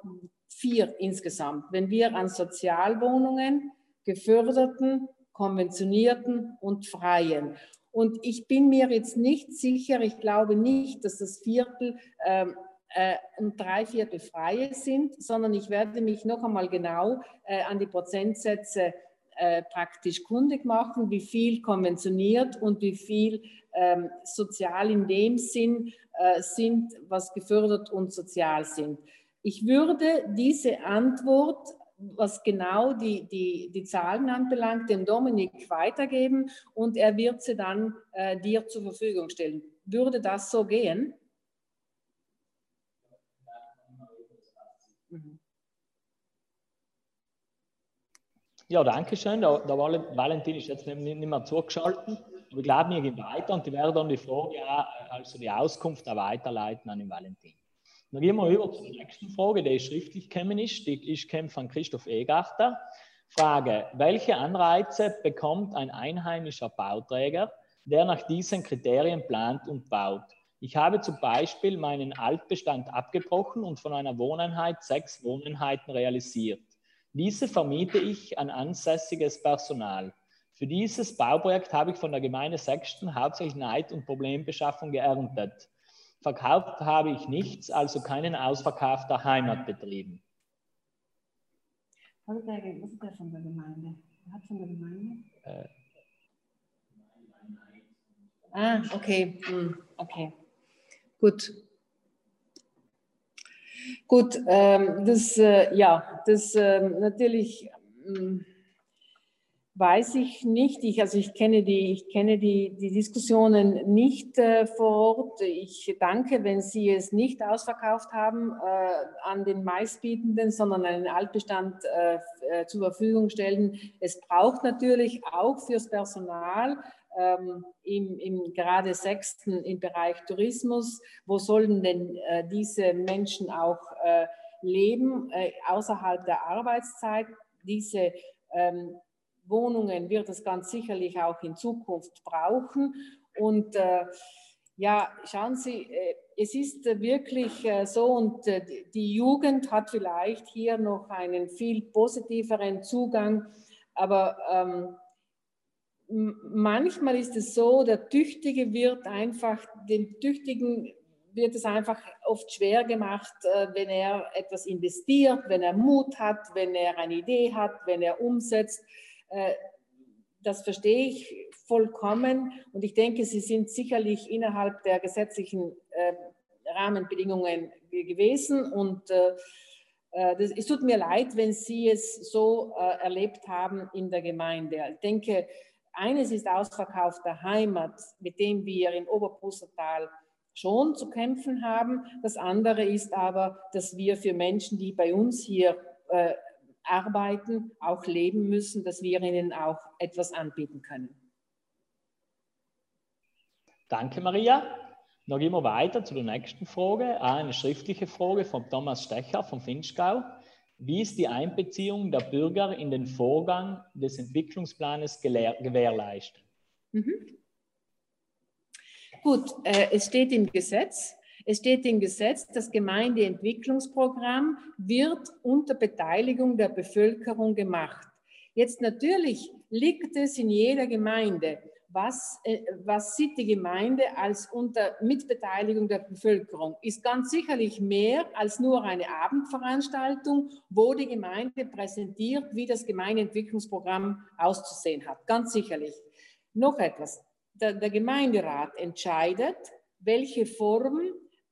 vier insgesamt. Wenn wir an Sozialwohnungen, geförderten, konventionierten und freien. Und ich bin mir jetzt nicht sicher, ich glaube nicht, dass das Viertel ähm, äh, und drei Viertel freie sind, sondern ich werde mich noch einmal genau äh, an die Prozentsätze äh, praktisch kundig machen, wie viel konventioniert und wie viel ähm, sozial in dem Sinn äh, sind, was gefördert und sozial sind. Ich würde diese Antwort, was genau die, die, die Zahlen anbelangt, dem Dominik weitergeben und er wird sie dann äh, dir zur Verfügung stellen. Würde das so gehen? Ja, danke schön. Der, der Valentin ist jetzt nicht, mehr zugeschaltet. Wir glauben, wir gehen weiter und die werden dann die Frage, also die Auskunft weiterleiten an den Valentin. Dann gehen wir über zur nächsten Frage, die schriftlich gekommen ist. Die ist von Christoph Egarter. Frage, welche Anreize bekommt ein einheimischer Bauträger, der nach diesen Kriterien plant und baut? Ich habe zum Beispiel meinen Altbestand abgebrochen und von einer Wohneinheit sechs Wohneinheiten realisiert. Diese vermiete ich an ansässiges Personal. Für dieses Bauprojekt habe ich von der Gemeinde Sechsten hauptsächlich Neid und Problembeschaffung geerntet. Verkauft habe ich nichts, also keinen Ausverkauf der Heimat betrieben. Was ist der, was ist der von der Gemeinde? Hat von der Gemeinde? Äh. Ah, okay. Hm, okay. Gut. Gut, ähm, das, äh, ja, das äh, natürlich. Ähm, weiß ich nicht. Ich, also ich kenne die, ich kenne die, die Diskussionen nicht äh, vor Ort. Ich danke, wenn Sie es nicht ausverkauft haben äh, an den Meistbietenden, sondern einen Altbestand äh, äh zur Verfügung stellen. Es braucht natürlich auch fürs Personal ähm, im, im gerade sechsten im Bereich Tourismus. Wo sollen denn äh, diese Menschen auch äh, leben außerhalb der Arbeitszeit? Diese ähm, Wohnungen wird es ganz sicherlich auch in Zukunft brauchen. Und äh, ja, schauen Sie, äh, es ist äh, wirklich äh, so und die Jugend hat vielleicht hier noch einen viel positiveren Zugang, aber ähm, manchmal ist es so, der Tüchtige wird einfach, dem Tüchtigen wird es einfach oft schwer gemacht, wenn er etwas investiert, wenn er Mut hat, wenn er eine Idee hat, wenn er umsetzt. Äh, das verstehe ich vollkommen und ich denke, Sie sind sicherlich innerhalb der gesetzlichen äh, Rahmenbedingungen gewesen und äh, Äh, das, es tut mir leid, wenn Sie es so äh, erlebt haben in der Gemeinde. Ich denke, eines ist Ausverkauf der Heimat, mit dem wir in Oberpustertal schon zu kämpfen haben. Das andere ist aber, dass wir für Menschen, die bei uns hier äh, arbeiten, auch leben müssen, dass wir ihnen auch etwas anbieten können. Danke, Maria. Noch immer weiter zu der nächsten Frage. Eine schriftliche Frage von Thomas Stecher vom Finchgau. Wie ist die Einbeziehung der Bürger in den Vorgang des Entwicklungsplanes gewährleistet? Mhm. Gut, äh, es steht im Gesetz, es steht im Gesetz, das Gemeindeentwicklungsprogramm wird unter Beteiligung der Bevölkerung gemacht. Jetzt natürlich liegt es in jeder Gemeinde, was, äh, was sieht die Gemeinde als unter Mitbeteiligung der Bevölkerung? Ist ganz sicherlich mehr als nur eine Abendveranstaltung, wo die Gemeinde präsentiert, wie das Gemeindeentwicklungsprogramm auszusehen hat. Ganz sicherlich. Noch etwas. Der, der Gemeinderat entscheidet, welche Form,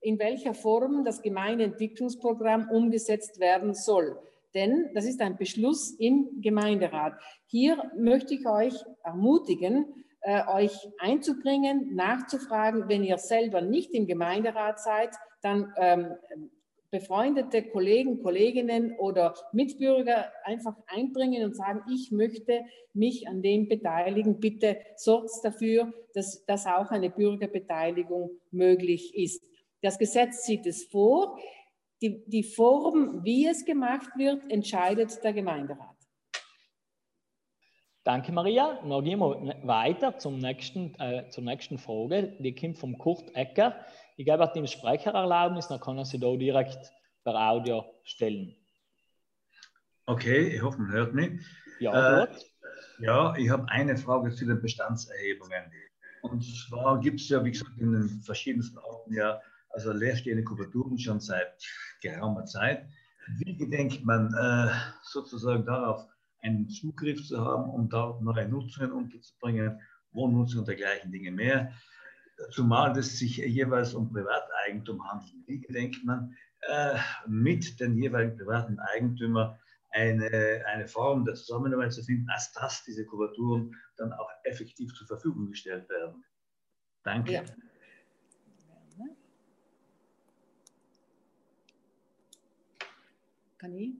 in welcher Form das Gemeindeentwicklungsprogramm umgesetzt werden soll denn das ist ein Beschluss im Gemeinderat. Hier möchte ich euch ermutigen, äh, euch einzubringen, nachzufragen. Wenn ihr selber nicht im Gemeinderat seid, dann ähm, befreundete Kollegen, Kolleginnen oder Mitbürger einfach einbringen und sagen, ich möchte mich an dem beteiligen. Bitte sorgt dafür, dass, dass auch eine Bürgerbeteiligung möglich ist. Das Gesetz sieht es vor. Die, die Form, wie es gemacht wird, entscheidet der Gemeinderat. Danke, Maria. Noch gehen wir weiter zum nächsten, äh, zur nächsten Frage. Die kommt vom Kurt Ecker. Ich gebe ihm Sprechererlaubnis, dann kann er sie da direkt per Audio stellen. Okay, ich hoffe, man hört mich. Ja, äh, gut. Ja, ich habe eine Frage zu den Bestandserhebungen. Und zwar gibt es ja, wie gesagt, in den verschiedensten Orten ja also leerstehende Kubaturen schon seit geraumer Zeit. Wie gedenkt man äh, sozusagen darauf einen Zugriff zu haben, um dort neue Nutzungen unterzubringen, Wohnnutzung und dergleichen Dinge mehr. Zumal es sich jeweils um Privateigentum handelt. Wie gedenkt man, äh, mit den jeweiligen privaten Eigentümern eine, eine Form der Zusammenarbeit zu finden, als dass diese Kuraturen dann auch effektiv zur Verfügung gestellt werden? Danke. Ja. Ich?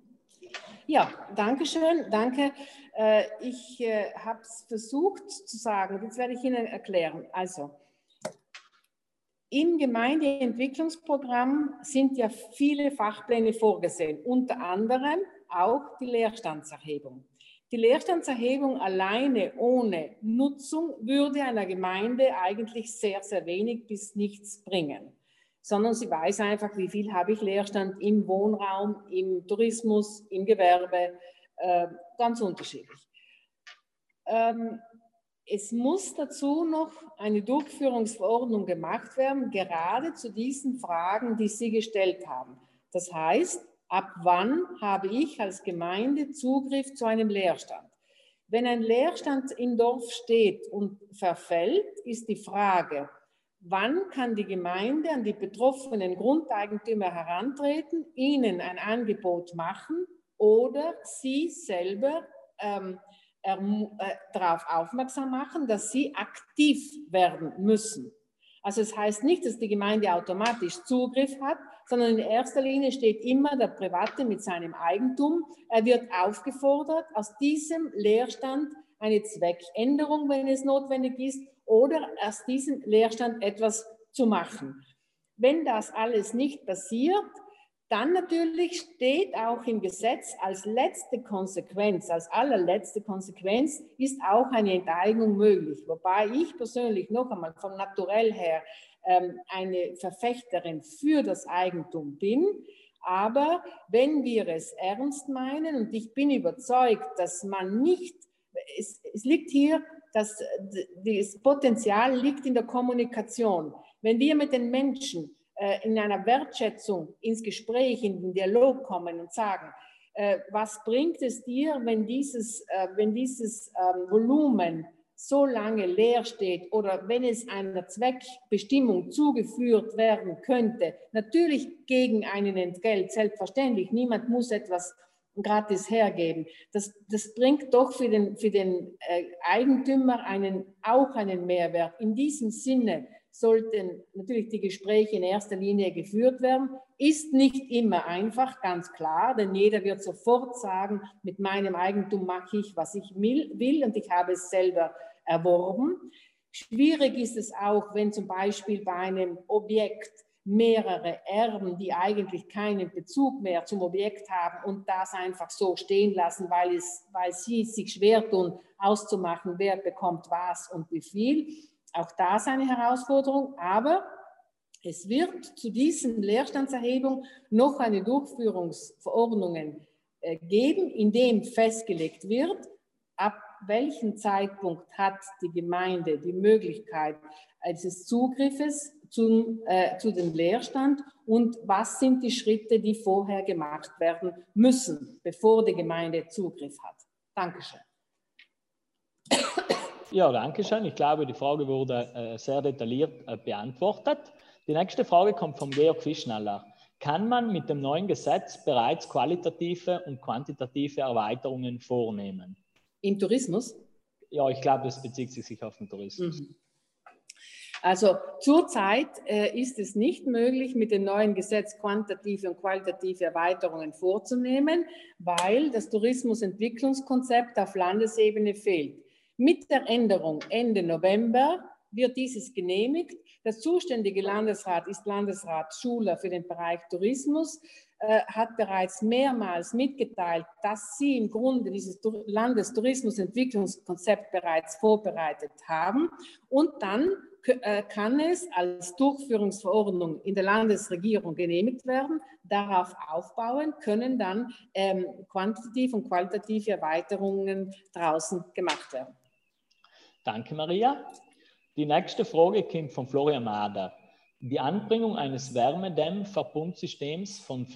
Ja, danke schön, danke. Äh, ich äh, habe es versucht zu sagen, jetzt werde ich Ihnen erklären. Also, im Gemeindeentwicklungsprogramm sind ja viele Fachpläne vorgesehen, unter anderem auch die Leerstandserhebung. Die Leerstandserhebung alleine ohne Nutzung würde einer Gemeinde eigentlich sehr, sehr wenig bis nichts bringen sondern sie weiß einfach, wie viel habe ich Leerstand im Wohnraum, im Tourismus, im Gewerbe, äh, ganz unterschiedlich. Ähm, es muss dazu noch eine Durchführungsverordnung gemacht werden, gerade zu diesen Fragen, die Sie gestellt haben. Das heißt, ab wann habe ich als Gemeinde Zugriff zu einem Leerstand? Wenn ein Leerstand im Dorf steht und verfällt, ist die Frage, Wann kann die Gemeinde an die betroffenen Grundeigentümer herantreten, ihnen ein Angebot machen oder sie selber ähm, äh, darauf aufmerksam machen, dass sie aktiv werden müssen? Also es heißt nicht, dass die Gemeinde automatisch Zugriff hat, sondern in erster Linie steht immer der Private mit seinem Eigentum. Er wird aufgefordert, aus diesem Leerstand eine Zweckänderung, wenn es notwendig ist, oder aus diesem Leerstand etwas zu machen. Wenn das alles nicht passiert, dann natürlich steht auch im Gesetz als letzte Konsequenz, als allerletzte Konsequenz ist auch eine Enteignung möglich. Wobei ich persönlich noch einmal vom Naturell her ähm, eine Verfechterin für das Eigentum bin. Aber wenn wir es ernst meinen, und ich bin überzeugt, dass man nicht, es, es liegt hier das, das Potenzial liegt in der Kommunikation. Wenn wir mit den Menschen äh, in einer Wertschätzung ins Gespräch, in den Dialog kommen und sagen, äh, was bringt es dir, wenn dieses, äh, wenn dieses ähm, Volumen so lange leer steht oder wenn es einer Zweckbestimmung zugeführt werden könnte, natürlich gegen einen Entgelt, selbstverständlich, niemand muss etwas gratis hergeben. Das, das bringt doch für den, für den äh, Eigentümer einen, auch einen Mehrwert. In diesem Sinne sollten natürlich die Gespräche in erster Linie geführt werden. Ist nicht immer einfach, ganz klar, denn jeder wird sofort sagen, mit meinem Eigentum mache ich, was ich will und ich habe es selber erworben. Schwierig ist es auch, wenn zum Beispiel bei einem Objekt mehrere Erben, die eigentlich keinen Bezug mehr zum Objekt haben und das einfach so stehen lassen, weil, es, weil sie sich schwer tun, auszumachen, wer bekommt was und wie viel. Auch das eine Herausforderung, aber es wird zu diesen Leerstandserhebungen noch eine Durchführungsverordnung äh, geben, in dem festgelegt wird, ab welchem Zeitpunkt hat die Gemeinde die Möglichkeit eines Zugriffes zum, äh, zu dem Leerstand und was sind die Schritte, die vorher gemacht werden müssen, bevor die Gemeinde Zugriff hat. Dankeschön. Ja, danke schön. Ich glaube, die Frage wurde äh, sehr detailliert äh, beantwortet. Die nächste Frage kommt vom Georg Fischnaller. Kann man mit dem neuen Gesetz bereits qualitative und quantitative Erweiterungen vornehmen? Im Tourismus? Ja, ich glaube, das bezieht sich auf den Tourismus. Mhm. Also zurzeit äh, ist es nicht möglich, mit dem neuen Gesetz quantitative und qualitative Erweiterungen vorzunehmen, weil das Tourismusentwicklungskonzept auf Landesebene fehlt. Mit der Änderung Ende November wird dieses genehmigt. Der zuständige Landesrat ist Landesrat Schuler für den Bereich Tourismus, hat bereits mehrmals mitgeteilt, dass sie im Grunde dieses Landestourismusentwicklungskonzept bereits vorbereitet haben. Und dann äh, kann es als Durchführungsverordnung in der Landesregierung genehmigt werden. Darauf aufbauen können dann ähm, quantitative und qualitative Erweiterungen draußen gemacht werden. Danke, Maria. Die nächste Frage kommt von Florian Mader. Die Anbringung eines Wärmedämmverbundsystems von,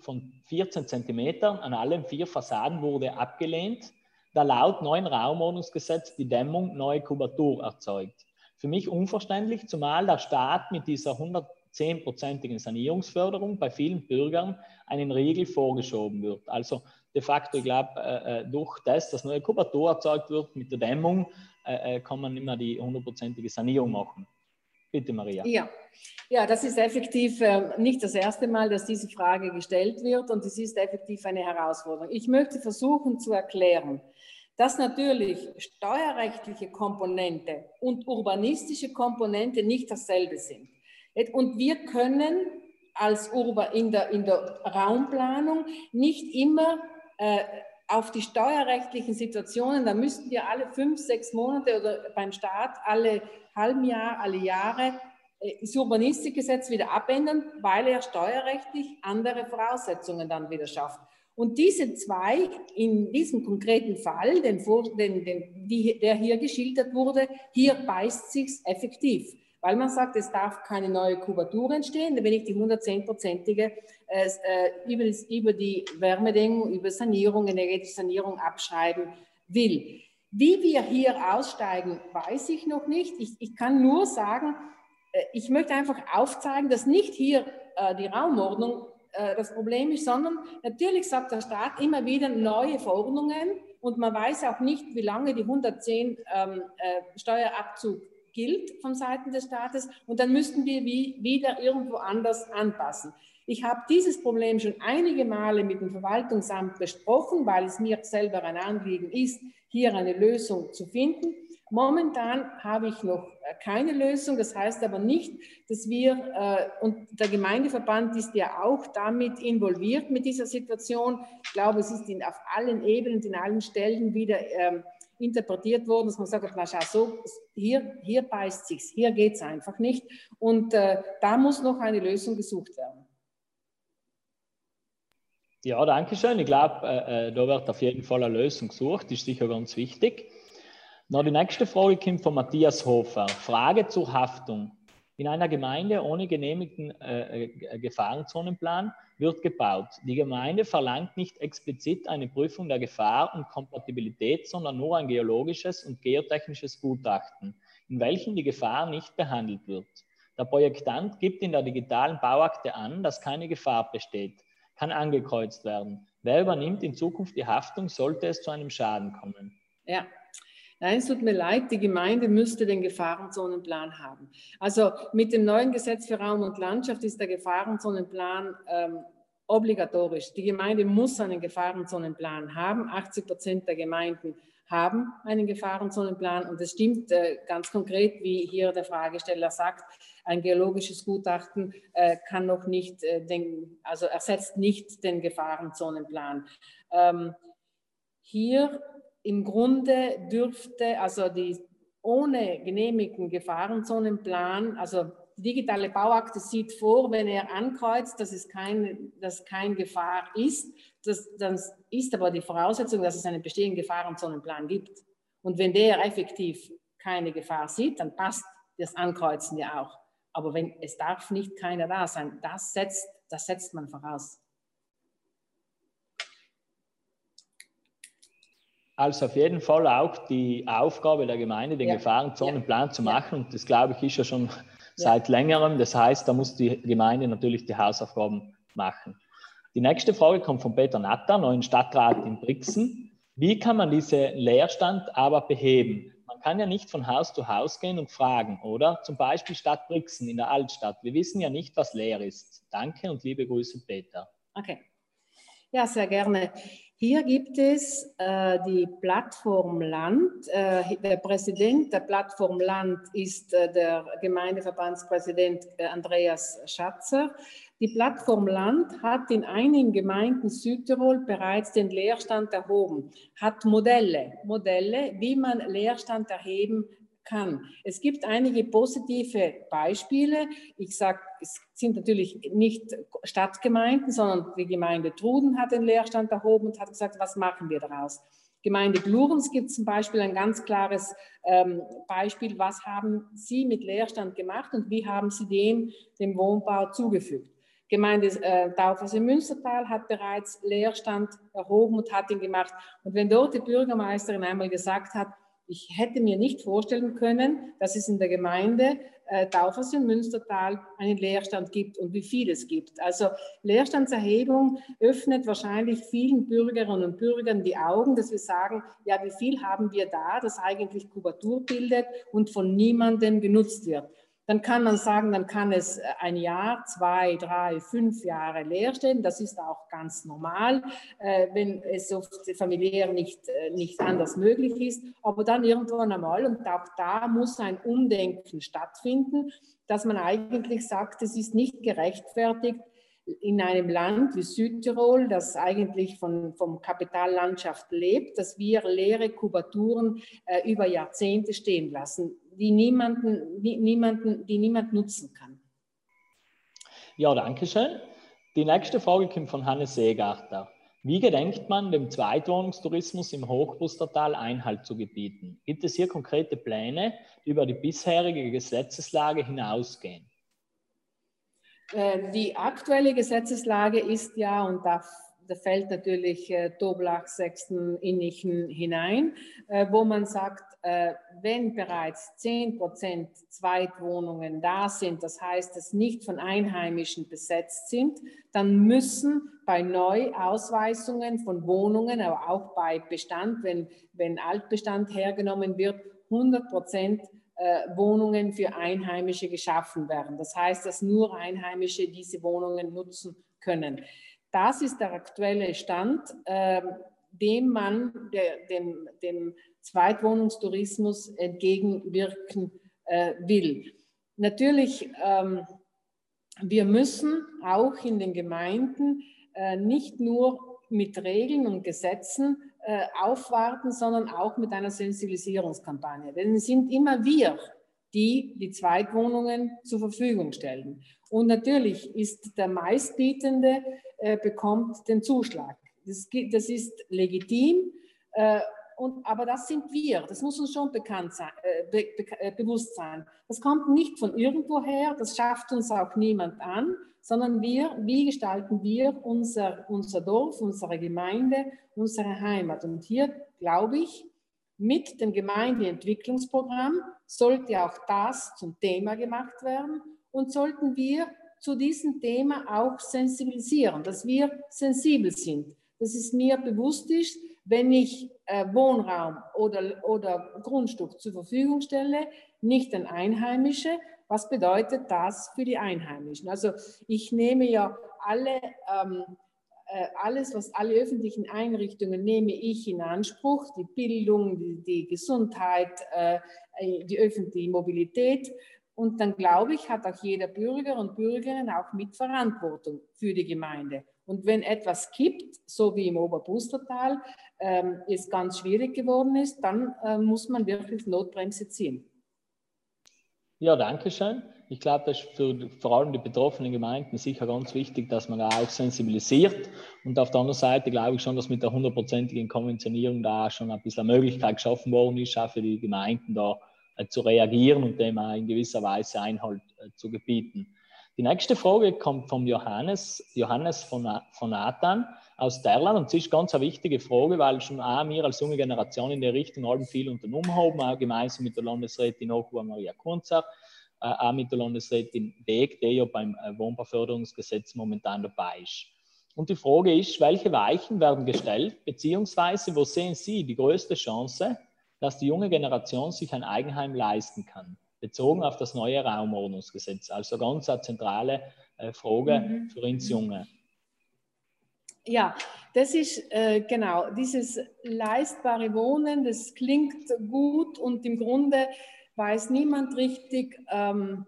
von 14 cm an allen vier Fassaden wurde abgelehnt, da laut neuen Raumordnungsgesetz die Dämmung neue Kubatur erzeugt. Für mich unverständlich, zumal der Staat mit dieser 110-prozentigen Sanierungsförderung bei vielen Bürgern einen Riegel vorgeschoben wird. Also de facto, ich glaube, äh, äh, durch das, dass neue Kubatur erzeugt wird mit der Dämmung, äh, kann man immer die hundertprozentige Sanierung machen. Bitte, Maria. Ja, ja das ist effektiv äh, nicht das erste Mal, dass diese Frage gestellt wird und es ist effektiv eine Herausforderung. Ich möchte versuchen zu erklären, dass natürlich steuerrechtliche Komponente und urbanistische Komponente nicht dasselbe sind. Und wir können als Urba in der, in der Raumplanung nicht immer äh, auf die steuerrechtlichen Situationen, da müssten wir alle fünf, sechs Monate oder beim Staat alle halben Jahr, alle Jahre äh, das Urbanistikgesetz wieder abändern, weil er steuerrechtlich andere Voraussetzungen dann wieder schafft. Und diese zwei, in diesem konkreten Fall, den, den, den, die, der hier geschildert wurde, hier beißt sich effektiv weil man sagt, es darf keine neue Kubatur entstehen, wenn ich die 110-prozentige äh, äh, über, über die Wärmedämmung, über Sanierung, energetische Sanierung abschreiben will. Wie wir hier aussteigen, weiß ich noch nicht. Ich, ich kann nur sagen, äh, ich möchte einfach aufzeigen, dass nicht hier äh, die Raumordnung äh, das Problem ist, sondern natürlich sagt der Staat immer wieder neue Verordnungen und man weiß auch nicht, wie lange die 110 ähm, äh, Steuerabzug gilt von Seiten des Staates und dann müssten wir wie, wieder irgendwo anders anpassen. Ich habe dieses Problem schon einige Male mit dem Verwaltungsamt besprochen, weil es mir selber ein Anliegen ist, hier eine Lösung zu finden. Momentan habe ich noch äh, keine Lösung. Das heißt aber nicht, dass wir, äh, und der Gemeindeverband ist ja auch damit involviert mit dieser Situation. Ich glaube, es ist in, auf allen Ebenen, in allen Stellen wieder ähm, interpretiert worden, dass man sagt, na schau, so, hier, hier beißt sich's, hier geht es einfach nicht. Und äh, da muss noch eine Lösung gesucht werden. Ja, danke schön. Ich glaube, äh, äh, da wird auf jeden Fall eine Lösung gesucht, ist sicher ganz wichtig. Na, die nächste Frage kommt von Matthias Hofer. Frage zur Haftung. In einer Gemeinde ohne genehmigten äh, äh, Gefahrenzonenplan wird gebaut. Die Gemeinde verlangt nicht explizit eine Prüfung der Gefahr und Kompatibilität, sondern nur ein geologisches und geotechnisches Gutachten, in welchem die Gefahr nicht behandelt wird. Der Projektant gibt in der digitalen Bauakte an, dass keine Gefahr besteht, kann angekreuzt werden. Wer übernimmt in Zukunft die Haftung, sollte es zu einem Schaden kommen? Ja, Nein, es tut mir leid, die Gemeinde müsste den Gefahrenzonenplan haben. Also mit dem neuen Gesetz für Raum und Landschaft ist der Gefahrenzonenplan ähm, obligatorisch. Die Gemeinde muss einen Gefahrenzonenplan haben. 80 Prozent der Gemeinden haben einen Gefahrenzonenplan und es stimmt äh, ganz konkret, wie hier der Fragesteller sagt, ein geologisches Gutachten äh, kann noch nicht, äh, den, also ersetzt nicht den Gefahrenzonenplan. Ähm, hier im Grunde dürfte also die ohne genehmigten Gefahrenzonenplan, also digitale Bauakte sieht vor, wenn er ankreuzt, dass es kein, dass kein Gefahr ist, das, dann ist aber die Voraussetzung, dass es einen bestehenden Gefahrenzonenplan gibt. Und wenn der effektiv keine Gefahr sieht, dann passt das Ankreuzen ja auch. Aber wenn es darf nicht keiner da sein, das setzt, das setzt man voraus. Also auf jeden Fall auch die Aufgabe der Gemeinde, den ja. Gefahrenzonenplan ja. zu machen. Und das, glaube ich, ist ja schon seit längerem. Das heißt, da muss die Gemeinde natürlich die Hausaufgaben machen. Die nächste Frage kommt von Peter Natter, neuen Stadtrat in Brixen. Wie kann man diesen Leerstand aber beheben? Kann ja nicht von Haus zu Haus gehen und fragen, oder? Zum Beispiel Stadt Brixen in der Altstadt. Wir wissen ja nicht, was leer ist. Danke und liebe Grüße, Peter. Okay. Ja, sehr gerne. Hier gibt es äh, die Plattform Land. Äh, der Präsident der Plattform Land ist äh, der Gemeindeverbandspräsident äh, Andreas Schatzer. Die Plattform Land hat in einigen Gemeinden Südtirol bereits den Leerstand erhoben, hat Modelle, Modelle, wie man Leerstand erheben kann. Es gibt einige positive Beispiele. Ich sage, es sind natürlich nicht Stadtgemeinden, sondern die Gemeinde Truden hat den Leerstand erhoben und hat gesagt, was machen wir daraus? Gemeinde Glurens gibt zum Beispiel ein ganz klares ähm, Beispiel, was haben Sie mit Leerstand gemacht und wie haben Sie dem dem Wohnbau zugefügt. Gemeinde äh, Taufers im Münstertal hat bereits Leerstand erhoben und hat ihn gemacht. Und wenn dort die Bürgermeisterin einmal gesagt hat, ich hätte mir nicht vorstellen können, dass es in der Gemeinde äh, Taufers im Münstertal einen Leerstand gibt und wie viel es gibt. Also Leerstandserhebung öffnet wahrscheinlich vielen Bürgerinnen und Bürgern die Augen, dass wir sagen, ja, wie viel haben wir da, das eigentlich Kubatur bildet und von niemandem genutzt wird dann kann man sagen, dann kann es äh, ein Jahr, zwei, drei, fünf Jahre leer stehen. Das ist auch ganz normal, äh, wenn es oft familiär nicht, äh, nicht anders möglich ist. Aber dann irgendwann einmal, und auch da muss ein Umdenken stattfinden, dass man eigentlich sagt, es ist nicht gerechtfertigt, in einem Land wie Südtirol, das eigentlich von, vom Kapitallandschaft lebt, dass wir leere Kubaturen über Jahrzehnte stehen lassen die, niemanden, niemanden, die niemand nutzen kann. Ja, danke schön. Die nächste Frage kommt von Hannes Seegarter. Wie gedenkt man, dem Zweitwohnungstourismus im Hochbustertal Einhalt zu gebieten? Gibt es hier konkrete Pläne, die über die bisherige Gesetzeslage hinausgehen? Äh, die aktuelle Gesetzeslage ist ja, und da, da fällt natürlich äh, Toblach, Sechsten, Innichen hinein, äh, wo man sagt, wenn bereits 10 Prozent Zweitwohnungen da sind, das heißt, dass nicht von Einheimischen besetzt sind, dann müssen bei Neuausweisungen von Wohnungen, aber auch bei Bestand, wenn, wenn Altbestand hergenommen wird, 100 Prozent äh, Wohnungen für Einheimische geschaffen werden. Das heißt, dass nur Einheimische diese Wohnungen nutzen können. Das ist der aktuelle Stand, äh, dem man, dem, dem Zweitwohnungstourismus entgegenwirken äh, will. Natürlich, ähm, wir müssen auch in den Gemeinden äh, nicht nur mit Regeln und Gesetzen äh, aufwarten, sondern auch mit einer Sensibilisierungskampagne. Denn es sind immer wir, die die Zweitwohnungen zur Verfügung stellen. Und natürlich ist der meistbietende, äh, bekommt den Zuschlag. Das, das ist legitim. Und, aber das sind wir, das muss uns schon bekannt sein, äh, be, be, äh, bewusst sein. Das kommt nicht von irgendwoher, das schafft uns auch niemand an, sondern wir, wie gestalten wir unser, unser Dorf, unsere Gemeinde, unsere Heimat. Und hier glaube ich, mit dem Gemeindeentwicklungsprogramm sollte auch das zum Thema gemacht werden und sollten wir zu diesem Thema auch sensibilisieren, dass wir sensibel sind, dass es mir bewusst ist, wenn ich äh, Wohnraum oder, oder Grundstück zur Verfügung stelle, nicht an Einheimische, was bedeutet das für die Einheimischen? Also ich nehme ja alle, ähm, äh, alles, was alle öffentlichen Einrichtungen nehme ich in Anspruch, die Bildung, die, die Gesundheit, äh, die öffentliche Mobilität. Und dann glaube ich, hat auch jeder Bürger und Bürgerin auch Mitverantwortung für die Gemeinde. Und wenn etwas kippt, so wie im Oberbustertal, ähm, es ganz schwierig geworden ist, dann äh, muss man wirklich Notbremse ziehen. Ja, danke schön. Ich glaube, das ist für vor allem die betroffenen Gemeinden sicher ganz wichtig, dass man da auch sensibilisiert. Und auf der anderen Seite glaube ich schon, dass mit der hundertprozentigen Konventionierung da schon ein bisschen eine Möglichkeit geschaffen worden ist, auch für die Gemeinden da äh, zu reagieren und dem auch in gewisser Weise Einhalt äh, zu gebieten. Die nächste Frage kommt von Johannes, Johannes von, von Nathan aus Derland und sie ist ganz eine wichtige Frage, weil schon auch wir als junge Generation in der Richtung allem viel unternommen haben, auch gemeinsam mit der Landesrätin Okua Maria Kunzer, äh, auch mit der Landesrätin Weg, der ja beim äh, Wohnbauförderungsgesetz momentan dabei ist. Und die Frage ist, welche Weichen werden gestellt, beziehungsweise wo sehen Sie die größte Chance, dass die junge Generation sich ein Eigenheim leisten kann, bezogen auf das neue Raumordnungsgesetz. Also ganz eine zentrale äh, Frage mhm. für uns Junge. Ja, das ist äh, genau dieses leistbare Wohnen, das klingt gut und im Grunde weiß niemand richtig, ähm,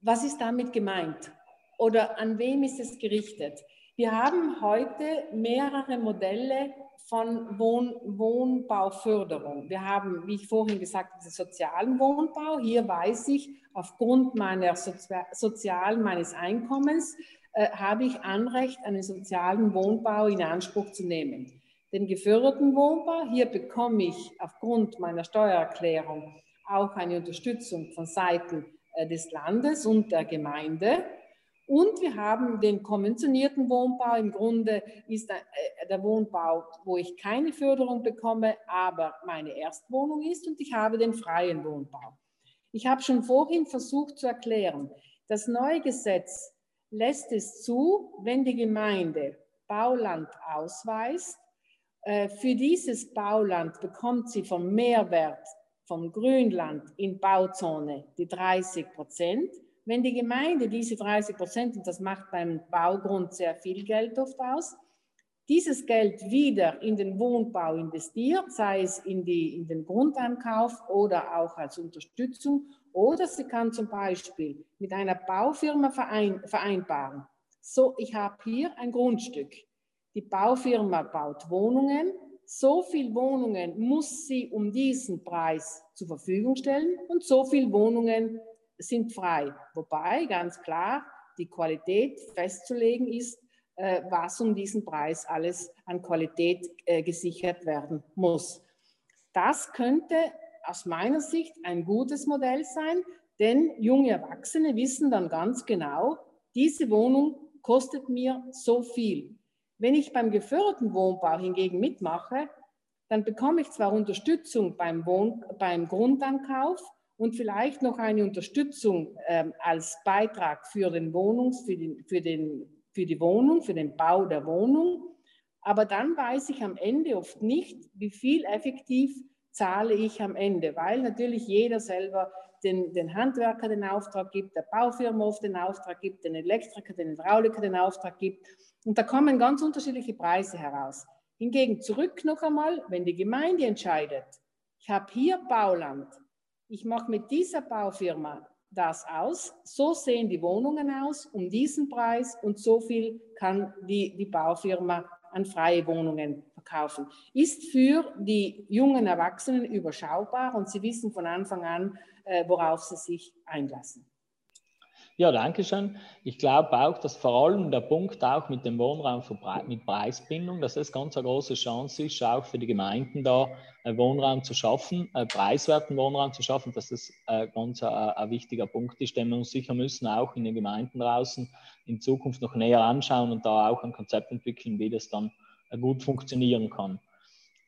was ist damit gemeint oder an wem ist es gerichtet. Wir haben heute mehrere Modelle von Wohn Wohnbauförderung. Wir haben, wie ich vorhin gesagt habe, den sozialen Wohnbau. Hier weiß ich, aufgrund meiner Sozi sozialen, meines Einkommens, äh, habe ich Anrecht, einen sozialen Wohnbau in Anspruch zu nehmen. Den geförderten Wohnbau, hier bekomme ich aufgrund meiner Steuererklärung auch eine Unterstützung von Seiten äh, des Landes und der Gemeinde. Und wir haben den konventionierten Wohnbau. Im Grunde ist äh, der Wohnbau, wo ich keine Förderung bekomme, aber meine Erstwohnung ist. Und ich habe den freien Wohnbau. Ich habe schon vorhin versucht zu erklären, das neue Gesetz lässt es zu, wenn die Gemeinde Bauland ausweist. Äh, für dieses Bauland bekommt sie vom Mehrwert vom Grünland in Bauzone die 30 Prozent wenn die Gemeinde diese 30 Prozent, und das macht beim Baugrund sehr viel Geld oft aus, dieses Geld wieder in den Wohnbau investiert, sei es in, die, in den Grundankauf oder auch als Unterstützung, oder sie kann zum Beispiel mit einer Baufirma verein, vereinbaren. So, ich habe hier ein Grundstück. Die Baufirma baut Wohnungen. So viele Wohnungen muss sie um diesen Preis zur Verfügung stellen und so viele Wohnungen sind frei. Wobei ganz klar die Qualität festzulegen ist, äh, was um diesen Preis alles an Qualität äh, gesichert werden muss. Das könnte aus meiner Sicht ein gutes Modell sein, denn junge Erwachsene wissen dann ganz genau, diese Wohnung kostet mir so viel. Wenn ich beim geförderten Wohnbau hingegen mitmache, dann bekomme ich zwar Unterstützung beim, Wohn beim Grundankauf, und vielleicht noch eine Unterstützung ähm, als Beitrag für, den Wohnungs, für, den, für, den, für die Wohnung, für den Bau der Wohnung. Aber dann weiß ich am Ende oft nicht, wie viel effektiv zahle ich am Ende, weil natürlich jeder selber den, den Handwerker den Auftrag gibt, der Baufirma oft den Auftrag gibt, den Elektriker, den Hydrauliker den Auftrag gibt. Und da kommen ganz unterschiedliche Preise heraus. Hingegen zurück noch einmal, wenn die Gemeinde entscheidet, ich habe hier Bauland, ich mache mit dieser Baufirma das aus, so sehen die Wohnungen aus um diesen Preis und so viel kann die, die Baufirma an freie Wohnungen verkaufen. Ist für die jungen Erwachsenen überschaubar und sie wissen von Anfang an, äh, worauf sie sich einlassen. Ja, danke schön. Ich glaube auch, dass vor allem der Punkt auch mit dem Wohnraum mit Preisbindung, dass es ganz eine große Chance ist, auch für die Gemeinden da Wohnraum zu schaffen, preiswerten Wohnraum zu schaffen, dass das äh, ganz ein, ein wichtiger Punkt ist, den wir uns sicher müssen auch in den Gemeinden draußen in Zukunft noch näher anschauen und da auch ein Konzept entwickeln, wie das dann äh, gut funktionieren kann.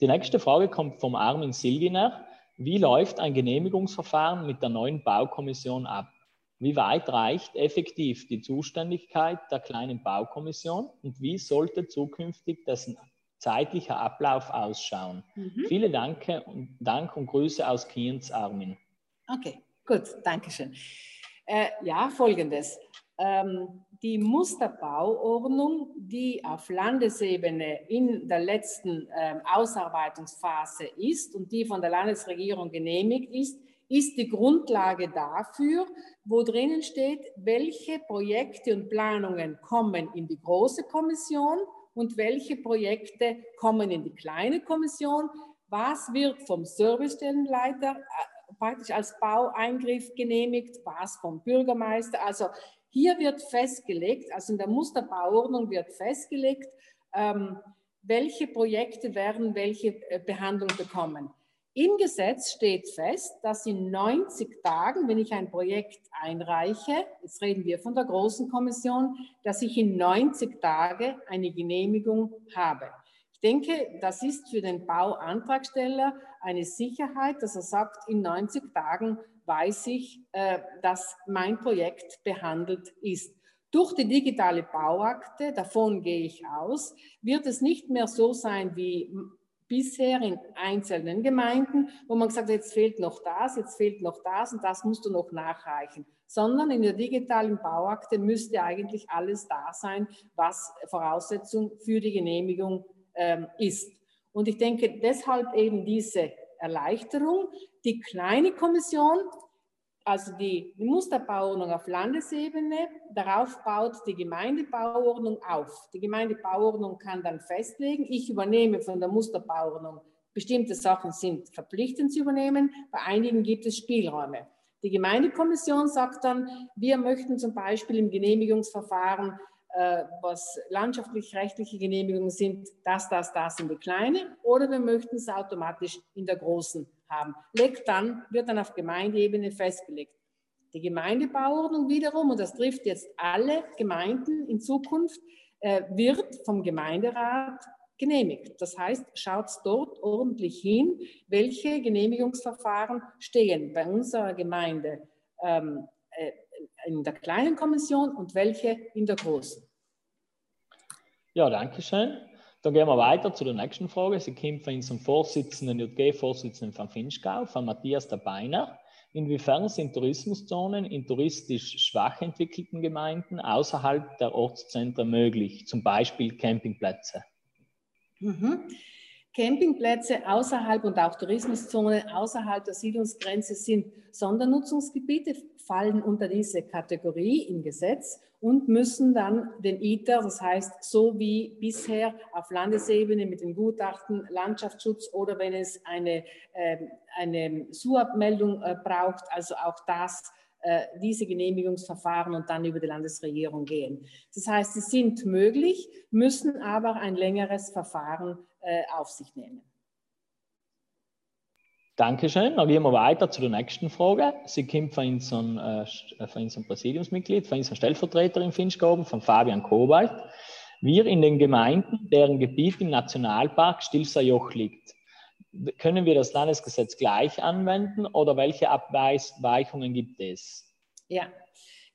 Die nächste Frage kommt vom Armin Silginer. Wie läuft ein Genehmigungsverfahren mit der neuen Baukommission ab? Wie weit reicht effektiv die Zuständigkeit der kleinen Baukommission und wie sollte zukünftig dessen zeitlicher Ablauf ausschauen? Mhm. Vielen Dank und, Dank und Grüße aus Kienz, Armin. Okay, gut, danke schön. Äh, ja, folgendes. Ähm, die Musterbauordnung, die auf Landesebene in der letzten äh, Ausarbeitungsphase ist und die von der Landesregierung genehmigt ist, ist die Grundlage dafür, wo drinnen steht, welche Projekte und Planungen kommen in die große Kommission und welche Projekte kommen in die kleine Kommission. Was wird vom Servicestellenleiter äh, praktisch als Baueingriff genehmigt, was vom Bürgermeister. Also hier wird festgelegt, also in der Musterbauordnung wird festgelegt, ähm, welche Projekte werden welche äh, Behandlung bekommen. Im Gesetz steht fest, dass in 90 Tagen, wenn ich ein Projekt einreiche, jetzt reden wir von der Großen Kommission, dass ich in 90 Tagen eine Genehmigung habe. Ich denke, das ist für den Bauantragsteller eine Sicherheit, dass er sagt, in 90 Tagen weiß ich, äh, dass mein Projekt behandelt ist. Durch die digitale Bauakte, davon gehe ich aus, wird es nicht mehr so sein wie bisher in einzelnen Gemeinden, wo man gesagt hat, jetzt fehlt noch das, jetzt fehlt noch das und das musst du noch nachreichen, sondern in der digitalen Bauakte müsste eigentlich alles da sein, was Voraussetzung für die Genehmigung ähm, ist. Und ich denke deshalb eben diese Erleichterung. Die kleine Kommission also die Musterbauordnung auf Landesebene, darauf baut die Gemeindebauordnung auf. Die Gemeindebauordnung kann dann festlegen, ich übernehme von der Musterbauordnung, bestimmte Sachen sind verpflichtend zu übernehmen, bei einigen gibt es Spielräume. Die Gemeindekommission sagt dann, wir möchten zum Beispiel im Genehmigungsverfahren, äh, was landschaftlich-rechtliche Genehmigungen sind, das, das, das in die kleine, oder wir möchten es automatisch in der großen haben. Legt dann, wird dann auf Gemeindeebene festgelegt. Die Gemeindebauordnung wiederum, und das trifft jetzt alle Gemeinden in Zukunft, äh, wird vom Gemeinderat genehmigt. Das heißt, schaut dort ordentlich hin, welche Genehmigungsverfahren stehen bei unserer Gemeinde ähm, äh, in der kleinen Kommission und welche in der großen. Ja, danke schön. Dann gehen wir weiter zu der nächsten Frage. Sie kommt von unserem Vorsitzenden, JG-Vorsitzenden von Finchgau, von Matthias Dabeiner. Inwiefern sind Tourismuszonen in touristisch schwach entwickelten Gemeinden außerhalb der Ortszentren möglich, zum Beispiel Campingplätze? Mhm. Campingplätze außerhalb und auch Tourismuszonen außerhalb der Siedlungsgrenze sind Sondernutzungsgebiete, fallen unter diese Kategorie im Gesetz und müssen dann den ITER, das heißt so wie bisher auf Landesebene mit dem Gutachten Landschaftsschutz oder wenn es eine, äh, eine SUAB-Meldung äh, braucht, also auch das äh, diese Genehmigungsverfahren und dann über die Landesregierung gehen. Das heißt, sie sind möglich, müssen aber ein längeres Verfahren äh, auf sich nehmen. Dankeschön. Dann gehen wir weiter zu der nächsten Frage. Sie kommt von unserem, äh, von unserem Präsidiumsmitglied, von unserem Stellvertreter in Finchgoben, von Fabian Kobalt. Wir in den Gemeinden, deren Gebiet im Nationalpark Stilfser Joch liegt, können wir das Landesgesetz gleich anwenden oder welche Abweichungen gibt es? Ja,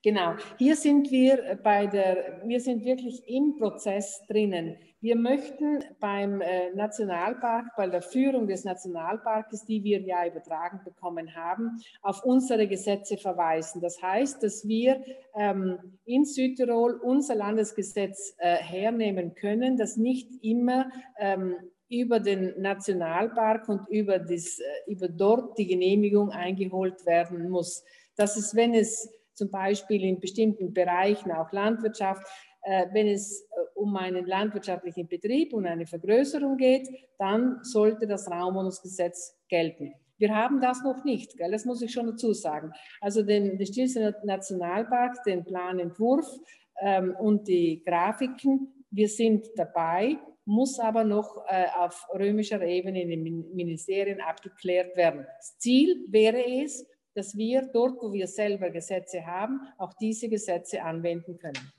genau. Hier sind wir bei der, wir sind wirklich im Prozess drinnen. Wir möchten beim äh, Nationalpark, bei der Führung des Nationalparkes, die wir ja übertragen bekommen haben, auf unsere Gesetze verweisen. Das heißt, dass wir ähm, in Südtirol unser Landesgesetz äh, hernehmen können, das nicht immer ähm, über den Nationalpark und über, das, äh, über dort die Genehmigung eingeholt werden muss. Das ist, wenn es zum Beispiel in bestimmten Bereichen, auch Landwirtschaft, wenn es äh, um einen landwirtschaftlichen Betrieb und eine Vergrößerung geht, dann sollte das Raumwohnungsgesetz gelten. Wir haben das noch nicht, gell? das muss ich schon dazu sagen. Also den, den Stilfser Nationalpark, den Planentwurf ähm, und die Grafiken, wir sind dabei, muss aber noch äh, auf römischer Ebene in den Ministerien abgeklärt werden. Das Ziel wäre es, dass wir dort, wo wir selber Gesetze haben, auch diese Gesetze anwenden können.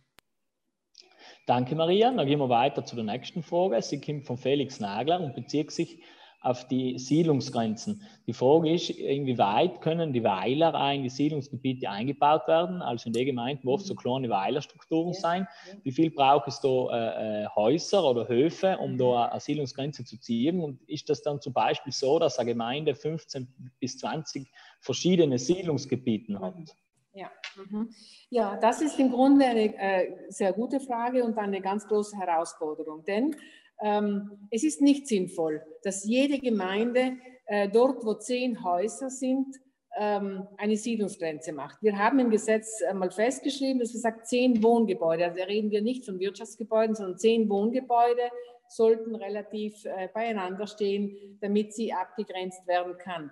Danke, Maria. Dann gehen wir weiter zu der nächsten Frage. Sie kommt von Felix Nagler und bezieht sich auf die Siedlungsgrenzen. Die Frage ist, inwieweit können die Weiler in die Siedlungsgebiete eingebaut werden? Also in der Gemeinde, wo oft so kleine Weilerstrukturen ja, sein. Wie viel braucht es da äh, äh, Häuser oder Höfe, um da eine Siedlungsgrenze zu ziehen? Und ist das dann zum Beispiel so, dass eine Gemeinde 15 bis 20 verschiedene Siedlungsgebiete hat? Ja, mhm. ja, das ist im Grunde eine äh, sehr gute Frage und eine ganz große Herausforderung. Denn ähm, es ist nicht sinnvoll, dass jede Gemeinde äh, dort, wo zehn Häuser sind, ähm, eine Siedlungsgrenze macht. Wir haben im Gesetz mal festgeschrieben, dass wir sagen, zehn Wohngebäude, also da reden wir nicht von Wirtschaftsgebäuden, sondern zehn Wohngebäude sollten relativ äh, beieinander stehen, damit sie abgegrenzt werden kann.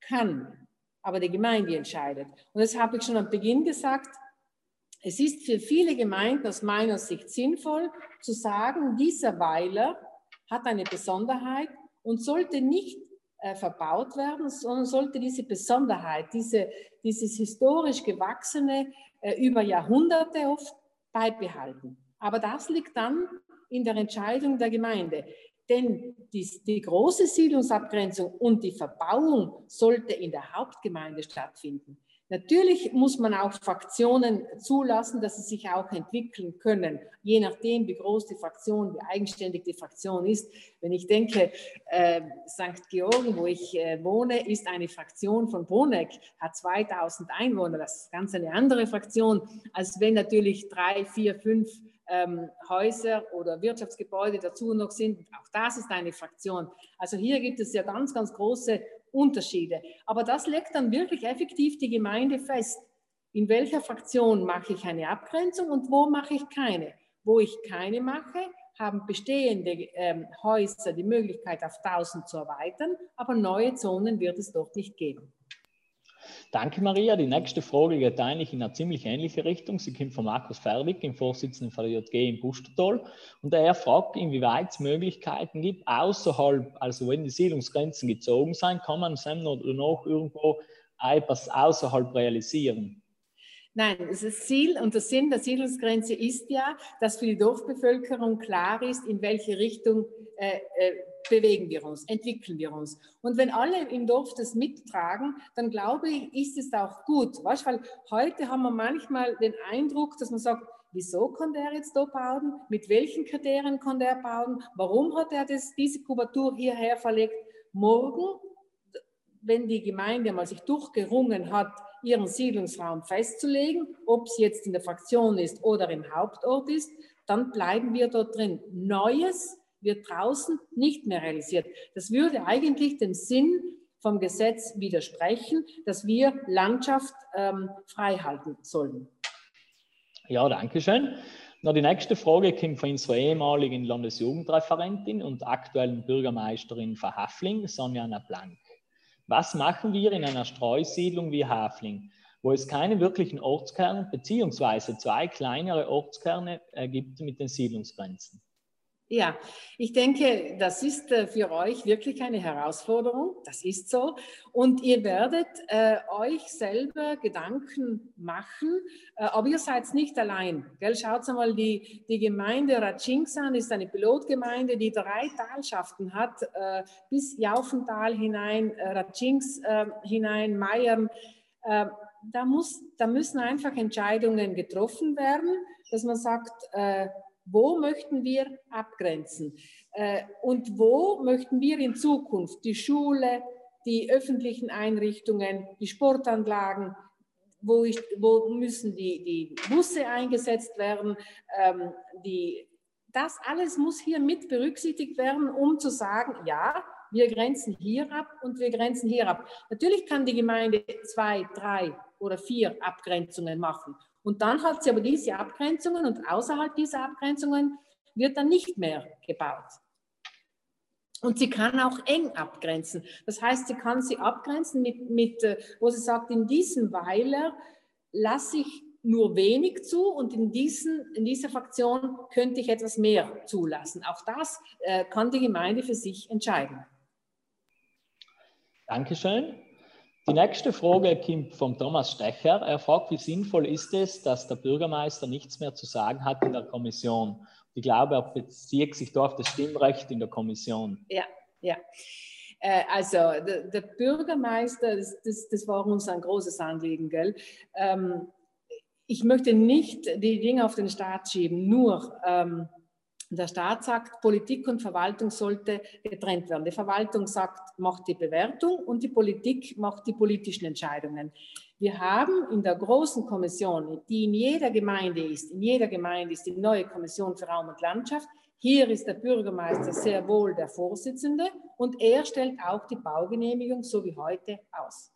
Kann, aber die Gemeinde entscheidet. Und das habe ich schon am Beginn gesagt, es ist für viele Gemeinden aus meiner Sicht sinnvoll zu sagen, dieser Weiler hat eine Besonderheit und sollte nicht äh, verbaut werden, sondern sollte diese Besonderheit, diese, dieses historisch gewachsene, äh, über Jahrhunderte oft beibehalten. Aber das liegt dann in der Entscheidung der Gemeinde. Denn die, die, große Siedlungsabgrenzung und die Verbauung sollte in der Hauptgemeinde stattfinden. Natürlich muss man auch Fraktionen zulassen, dass sie sich auch entwickeln können, je nachdem, wie groß die Fraktion, wie eigenständig die Fraktion ist. Wenn ich denke, äh, St. Georgen, wo ich äh, wohne, ist eine Fraktion von Boneck, hat 2000 Einwohner. Das ist ganz eine andere Fraktion, als wenn natürlich drei, vier, fünf ähm, Häuser oder Wirtschaftsgebäude dazu noch sind. Auch das ist eine Fraktion. Also hier gibt es ja ganz, ganz große Unterschiede. Aber das legt dann wirklich effektiv die Gemeinde fest. In welcher Fraktion mache ich eine Abgrenzung und wo mache ich keine? Wo ich keine mache, haben bestehende ähm, Häuser die Möglichkeit, auf 1000 zu erweitern, aber neue Zonen wird es dort nicht geben. Danke, Maria. Die nächste Frage geht eigentlich in eine ziemlich ähnliche Richtung. Sie kommt von Markus Ferwig, dem Vorsitzenden von der JG in Bustertal. Und er fragt, inwieweit es Möglichkeiten gibt, außerhalb, also wenn die Siedlungsgrenzen gezogen sind, kann man es noch irgendwo etwas außerhalb realisieren? Nein, das Ziel und der Sinn der Siedlungsgrenze ist ja, dass für die Dorfbevölkerung klar ist, in welche Richtung äh, äh, bewegen wir uns, entwickeln wir uns. Und wenn alle im Dorf das mittragen, dann glaube ich, ist es auch gut. Weißt, weil heute haben wir manchmal den Eindruck, dass man sagt, wieso kann der jetzt da bauen? Mit welchen Kriterien kann der bauen? Warum hat er das, diese Kubatur hierher verlegt? Morgen, wenn die Gemeinde mal sich durchgerungen hat, ihren Siedlungsraum festzulegen, ob es jetzt in der Fraktion ist oder im Hauptort ist, dann bleiben wir dort drin. Neues wird draußen nicht mehr realisiert. Das würde eigentlich dem Sinn vom Gesetz widersprechen, dass wir Landschaft ähm, frei halten sollen. Ja, danke schön. Na, die nächste Frage kommt von unserer ehemaligen Landesjugendreferentin und aktuellen Bürgermeisterin von Hafling, Sonja Blank. Was machen wir in einer Streusiedlung wie Hafling, wo es keine wirklichen Ortskerne beziehungsweise zwei kleinere Ortskerne äh, gibt mit den Siedlungsgrenzen? Ja, ich denke, das ist äh, für euch wirklich eine Herausforderung. Das ist so. Und ihr werdet äh, euch selber Gedanken machen, äh, aber ihr seid nicht allein. Gell? Schaut mal, die, die Gemeinde Ratschingsan ist eine Pilotgemeinde, die drei Talschaften hat, äh, bis Jaufental hinein, äh, Ratschings äh, hinein, Meiern. da, muss, da müssen einfach Entscheidungen getroffen werden, dass man sagt, wo möchten wir abgrenzen? Äh, und wo möchten wir in Zukunft die Schule, die öffentlichen Einrichtungen, die Sportanlagen, wo, ich, wo müssen die, die Busse eingesetzt werden? Ähm, die, das alles muss hier mit berücksichtigt werden, um zu sagen, ja, wir grenzen hier ab und wir grenzen hier ab. Natürlich kann die Gemeinde zwei, drei oder vier Abgrenzungen machen. Und dann hat sie aber diese Abgrenzungen und außerhalb dieser Abgrenzungen wird dann nicht mehr gebaut. Und sie kann auch eng abgrenzen. Das heißt, sie kann sie abgrenzen mit, mit äh, wo sie sagt, in diesem Weiler lasse ich nur wenig zu und in, diesen, in dieser Fraktion könnte ich etwas mehr zulassen. Auch das äh, kann die Gemeinde für sich entscheiden. Dankeschön. Die nächste Frage kommt von Thomas Stecher. Er fragt, wie sinnvoll ist es, dass der Bürgermeister nichts mehr zu sagen hat in der Kommission? Ich glaube, er bezieht sich da auf das Stimmrecht in der Kommission. Ja, ja. Äh, also der, Bürgermeister, das, das, das, war uns ein großes Anliegen, gell? Ähm, ich möchte nicht die Dinge auf den Staat schieben, nur ähm, der Staat sagt, Politik und Verwaltung sollte getrennt werden. Die Verwaltung sagt, macht die Bewertung und die Politik macht die politischen Entscheidungen. Wir haben in der großen Kommission, die in jeder Gemeinde ist, in jeder Gemeinde ist die neue Kommission für Raum und Landschaft. Hier ist der Bürgermeister sehr wohl der Vorsitzende und er stellt auch die Baugenehmigung so wie heute aus.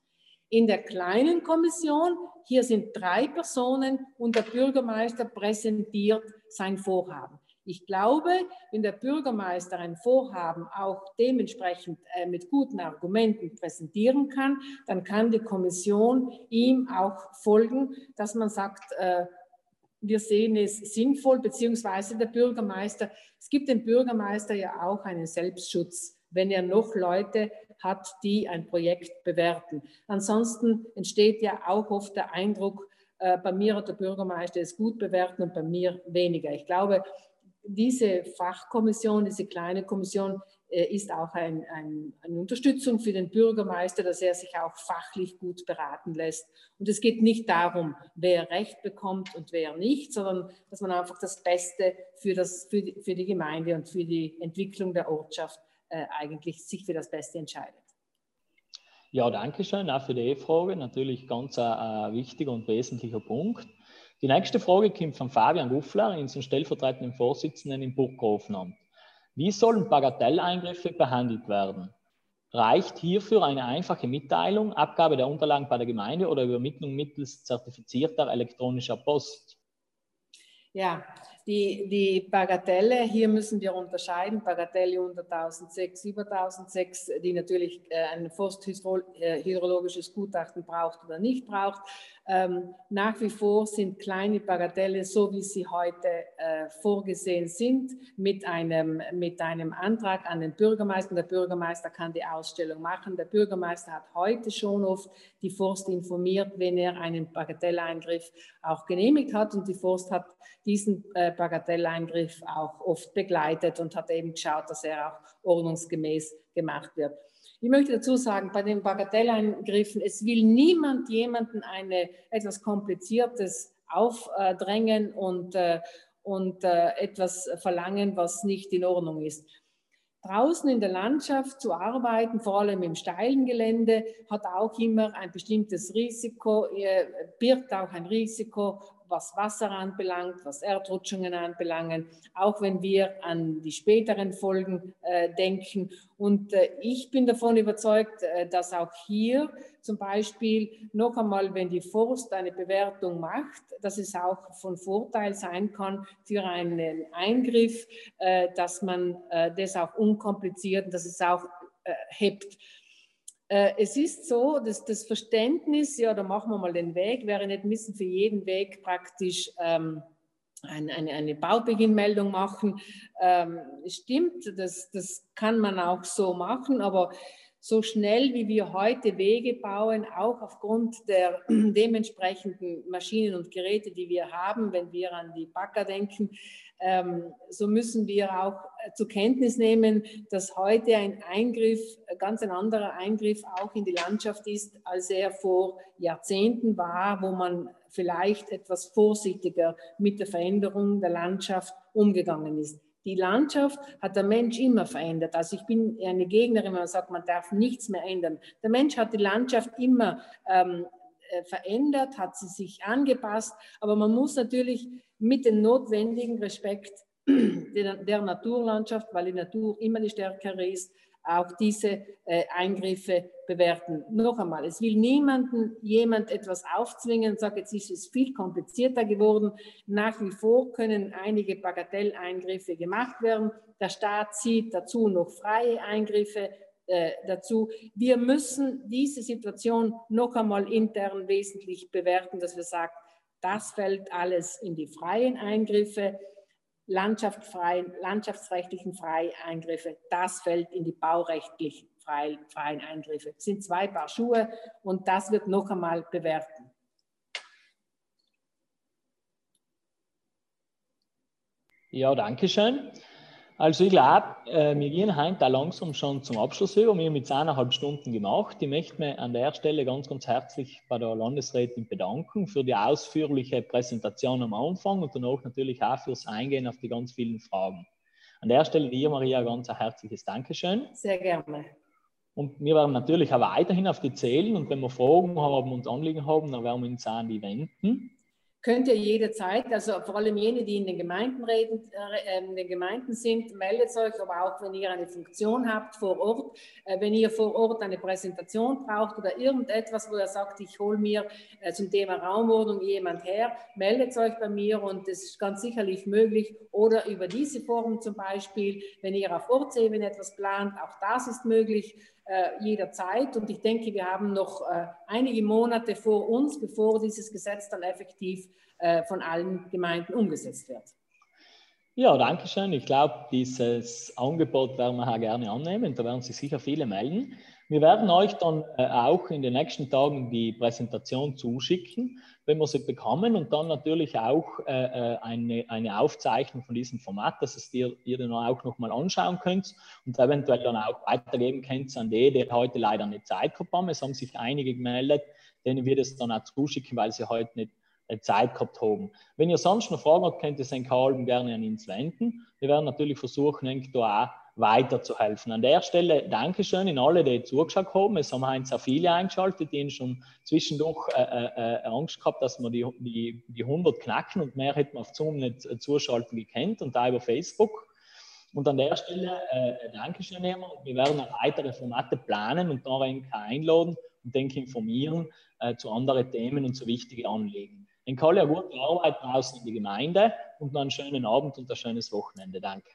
In der kleinen Kommission, hier sind drei Personen und der Bürgermeister präsentiert sein Vorhaben. Ich glaube, wenn der Bürgermeister ein Vorhaben auch dementsprechend äh, mit guten Argumenten präsentieren kann, dann kann die Kommission ihm auch folgen, dass man sagt, äh, wir sehen es sinnvoll, beziehungsweise der Bürgermeister, es gibt dem Bürgermeister ja auch einen Selbstschutz, wenn er noch Leute hat, die ein Projekt bewerten. Ansonsten entsteht ja auch oft der Eindruck, äh, bei mir hat der Bürgermeister es gut bewerten und bei mir weniger. Ich glaube, diese Fachkommission, diese kleine Kommission äh, ist auch ein, ein, eine Unterstützung für den Bürgermeister, dass er sich auch fachlich gut beraten lässt. Und es geht nicht darum, wer Recht bekommt und wer nicht, sondern dass man einfach das Beste für, das, für, die, für die Gemeinde und für die Entwicklung der Ortschaft äh, eigentlich sich für das Beste entscheidet. Ja, danke schön auch für die Frage. Natürlich ganz ein, ein wichtiger und wesentlicher Punkt. Die nächste Frage kommt von Fabian Guffler, unserem stellvertretenden Vorsitzenden im Burghofenamt. Wie sollen Bagatelleingriffe behandelt werden? Reicht hierfür eine einfache Mitteilung, Abgabe der Unterlagen bei der Gemeinde oder Übermittlung mittels zertifizierter elektronischer Post? Ja, die, die Bagatelle, hier müssen wir unterscheiden, Bagatelle unter 1006, über 1006, die natürlich äh, ein forsthydrologisches Gutachten braucht oder nicht braucht. Ähm, nach wie vor sind kleine Bagatelle, so wie sie heute äh, vorgesehen sind, mit einem, mit einem Antrag an den Bürgermeister. Der Bürgermeister kann die Ausstellung machen. Der Bürgermeister hat heute schon oft die Forst informiert, wenn er einen Bagatelleingriff auch genehmigt hat. Und die Forst hat diesen äh, Bagatelleingriff auch oft begleitet und hat eben geschaut, dass er auch ordnungsgemäß gemacht wird. Ich möchte dazu sagen, bei den Bagatelleingriffen, es will niemand jemanden eine, etwas Kompliziertes aufdrängen und, äh, und äh, etwas verlangen, was nicht in Ordnung ist. Draußen in der Landschaft zu arbeiten, vor allem im steilen Gelände, hat auch immer ein bestimmtes Risiko, äh, birgt auch ein Risiko, was Wasser anbelangt, was Erdrutschungen anbelangt, auch wenn wir an die späteren Folgen äh, denken. Und äh, ich bin davon überzeugt, äh, dass auch hier zum Beispiel noch einmal, wenn die Forst eine Bewertung macht, dass es auch von Vorteil sein kann für einen Eingriff, äh, dass man äh, das auch unkompliziert, dass es auch äh, hebt. Äh, es ist so, dass das Verständnis, ja, da machen wir mal den Weg, wäre nicht müssen für jeden Weg praktisch ähm, eine, eine, eine, Baubeginnmeldung machen. Ähm, stimmt, das, das kann man auch so machen, aber so schnell wie wir heute Wege bauen, auch aufgrund der dementsprechenden Maschinen und Geräte, die wir haben, wenn wir an die Bagger denken, so müssen wir auch äh, zur Kenntnis nehmen, dass heute ein Eingriff, ganz ein anderer Eingriff auch in die Landschaft ist, als er vor Jahrzehnten war, wo man vielleicht etwas vorsichtiger mit der Veränderung der Landschaft umgegangen ist. Die Landschaft hat der Mensch immer verändert. Also ich bin eine Gegnerin, wenn man sagt, man darf nichts mehr ändern. Der Mensch hat die Landschaft immer ähm, äh, verändert, hat sie sich angepasst, aber man muss natürlich mit dem notwendigen Respekt der, der Naturlandschaft, weil die Natur immer die stärkere ist, auch diese äh, Eingriffe bewerten. Noch einmal, es will niemanden jemand etwas aufzwingen und sagt, jetzt ist es viel komplizierter geworden. Nach wie vor können einige Bagatelleingriffe gemacht werden. Der Staat zieht dazu noch freie Eingriffe äh, dazu. Wir müssen diese Situation noch einmal intern wesentlich bewerten, dass wir sagen, das fällt alles in die freien Eingriffe, landschaftsfreien, landschaftsrechtlichen freien Eingriffe, das fällt in die baurechtlichen freien Eingriffe. Das sind zwei Paar Schuhe und das wird noch einmal bewerten. Ja, danke schön. Also ich glaube, äh, wir gehen heute langsam schon zum Abschluss über. Wir haben jetzt eineinhalb Stunden gemacht. Ich möchte mich an der Stelle ganz, ganz herzlich bei der Landesrätin bedanken für die ausführliche Präsentation am Anfang und danach natürlich auch fürs Eingehen auf die ganz vielen Fragen. An der Stelle dir, Maria, ganz ein herzliches Dankeschön. Sehr gerne. Und wir werden natürlich auch weiterhin auf die zählen und wenn wir Fragen haben und Anliegen haben, dann werden wir uns an die wenden könnt ihr jederzeit, also vor allem jene, die in den Gemeinden reden, äh, in den Gemeinden sind, meldet euch, aber auch wenn ihr eine Funktion habt vor Ort, äh, wenn ihr vor Ort eine Präsentation braucht oder irgendetwas, wo ihr sagt, ich hole mir äh, zum Thema Raumordnung jemand her, meldet euch bei mir und das ist ganz sicherlich möglich. Oder über diese Form zum Beispiel, wenn ihr auf Ortsebene etwas plant, auch das ist möglich jederzeit. Und ich denke, wir haben noch äh, einige Monate vor uns, bevor dieses Gesetz dann effektiv äh, von allen Gemeinden umgesetzt wird. Ja, danke schön. Ich glaube, dieses Angebot werden wir gerne annehmen. Da werden sich sicher viele melden. Wir werden euch dann äh, auch in den nächsten Tagen die Präsentation zuschicken, wenn wir sie bekommen und dann natürlich auch äh, äh eine, eine Aufzeichnung von diesem Format, dass es dir, ihr dann auch nochmal anschauen könnt und eventuell dann auch weitergeben könnt an die, die heute leider nicht Zeit gehabt haben. Es haben sich einige gemeldet, denen wir das dann auch zuschicken, weil sie heute nicht Zeit gehabt haben. Wenn ihr sonst noch Fragen habt, könnt ihr Karl gerne an uns wenden. Wir werden natürlich versuchen, da auch weiterzuhelfen. An der Stelle Dankeschön in alle, die zugeschaut haben. Es haben heute sehr viele eingeschaltet, die schon zwischendurch äh, äh, äh, Angst gehabt, dass wir die, die, die 100 knacken und mehr hätten wir auf Zoom nicht äh, zuschalten gekannt und da über Facebook. Und an der Stelle äh, Dankeschön immer. Wir werden auch weitere Formate planen und da einladen und denke informieren äh, zu anderen Themen und zu wichtigen Anliegen. Ein Kalle, gute Arbeit draußen in die Gemeinde und noch einen schönen Abend und ein schönes Wochenende. Danke.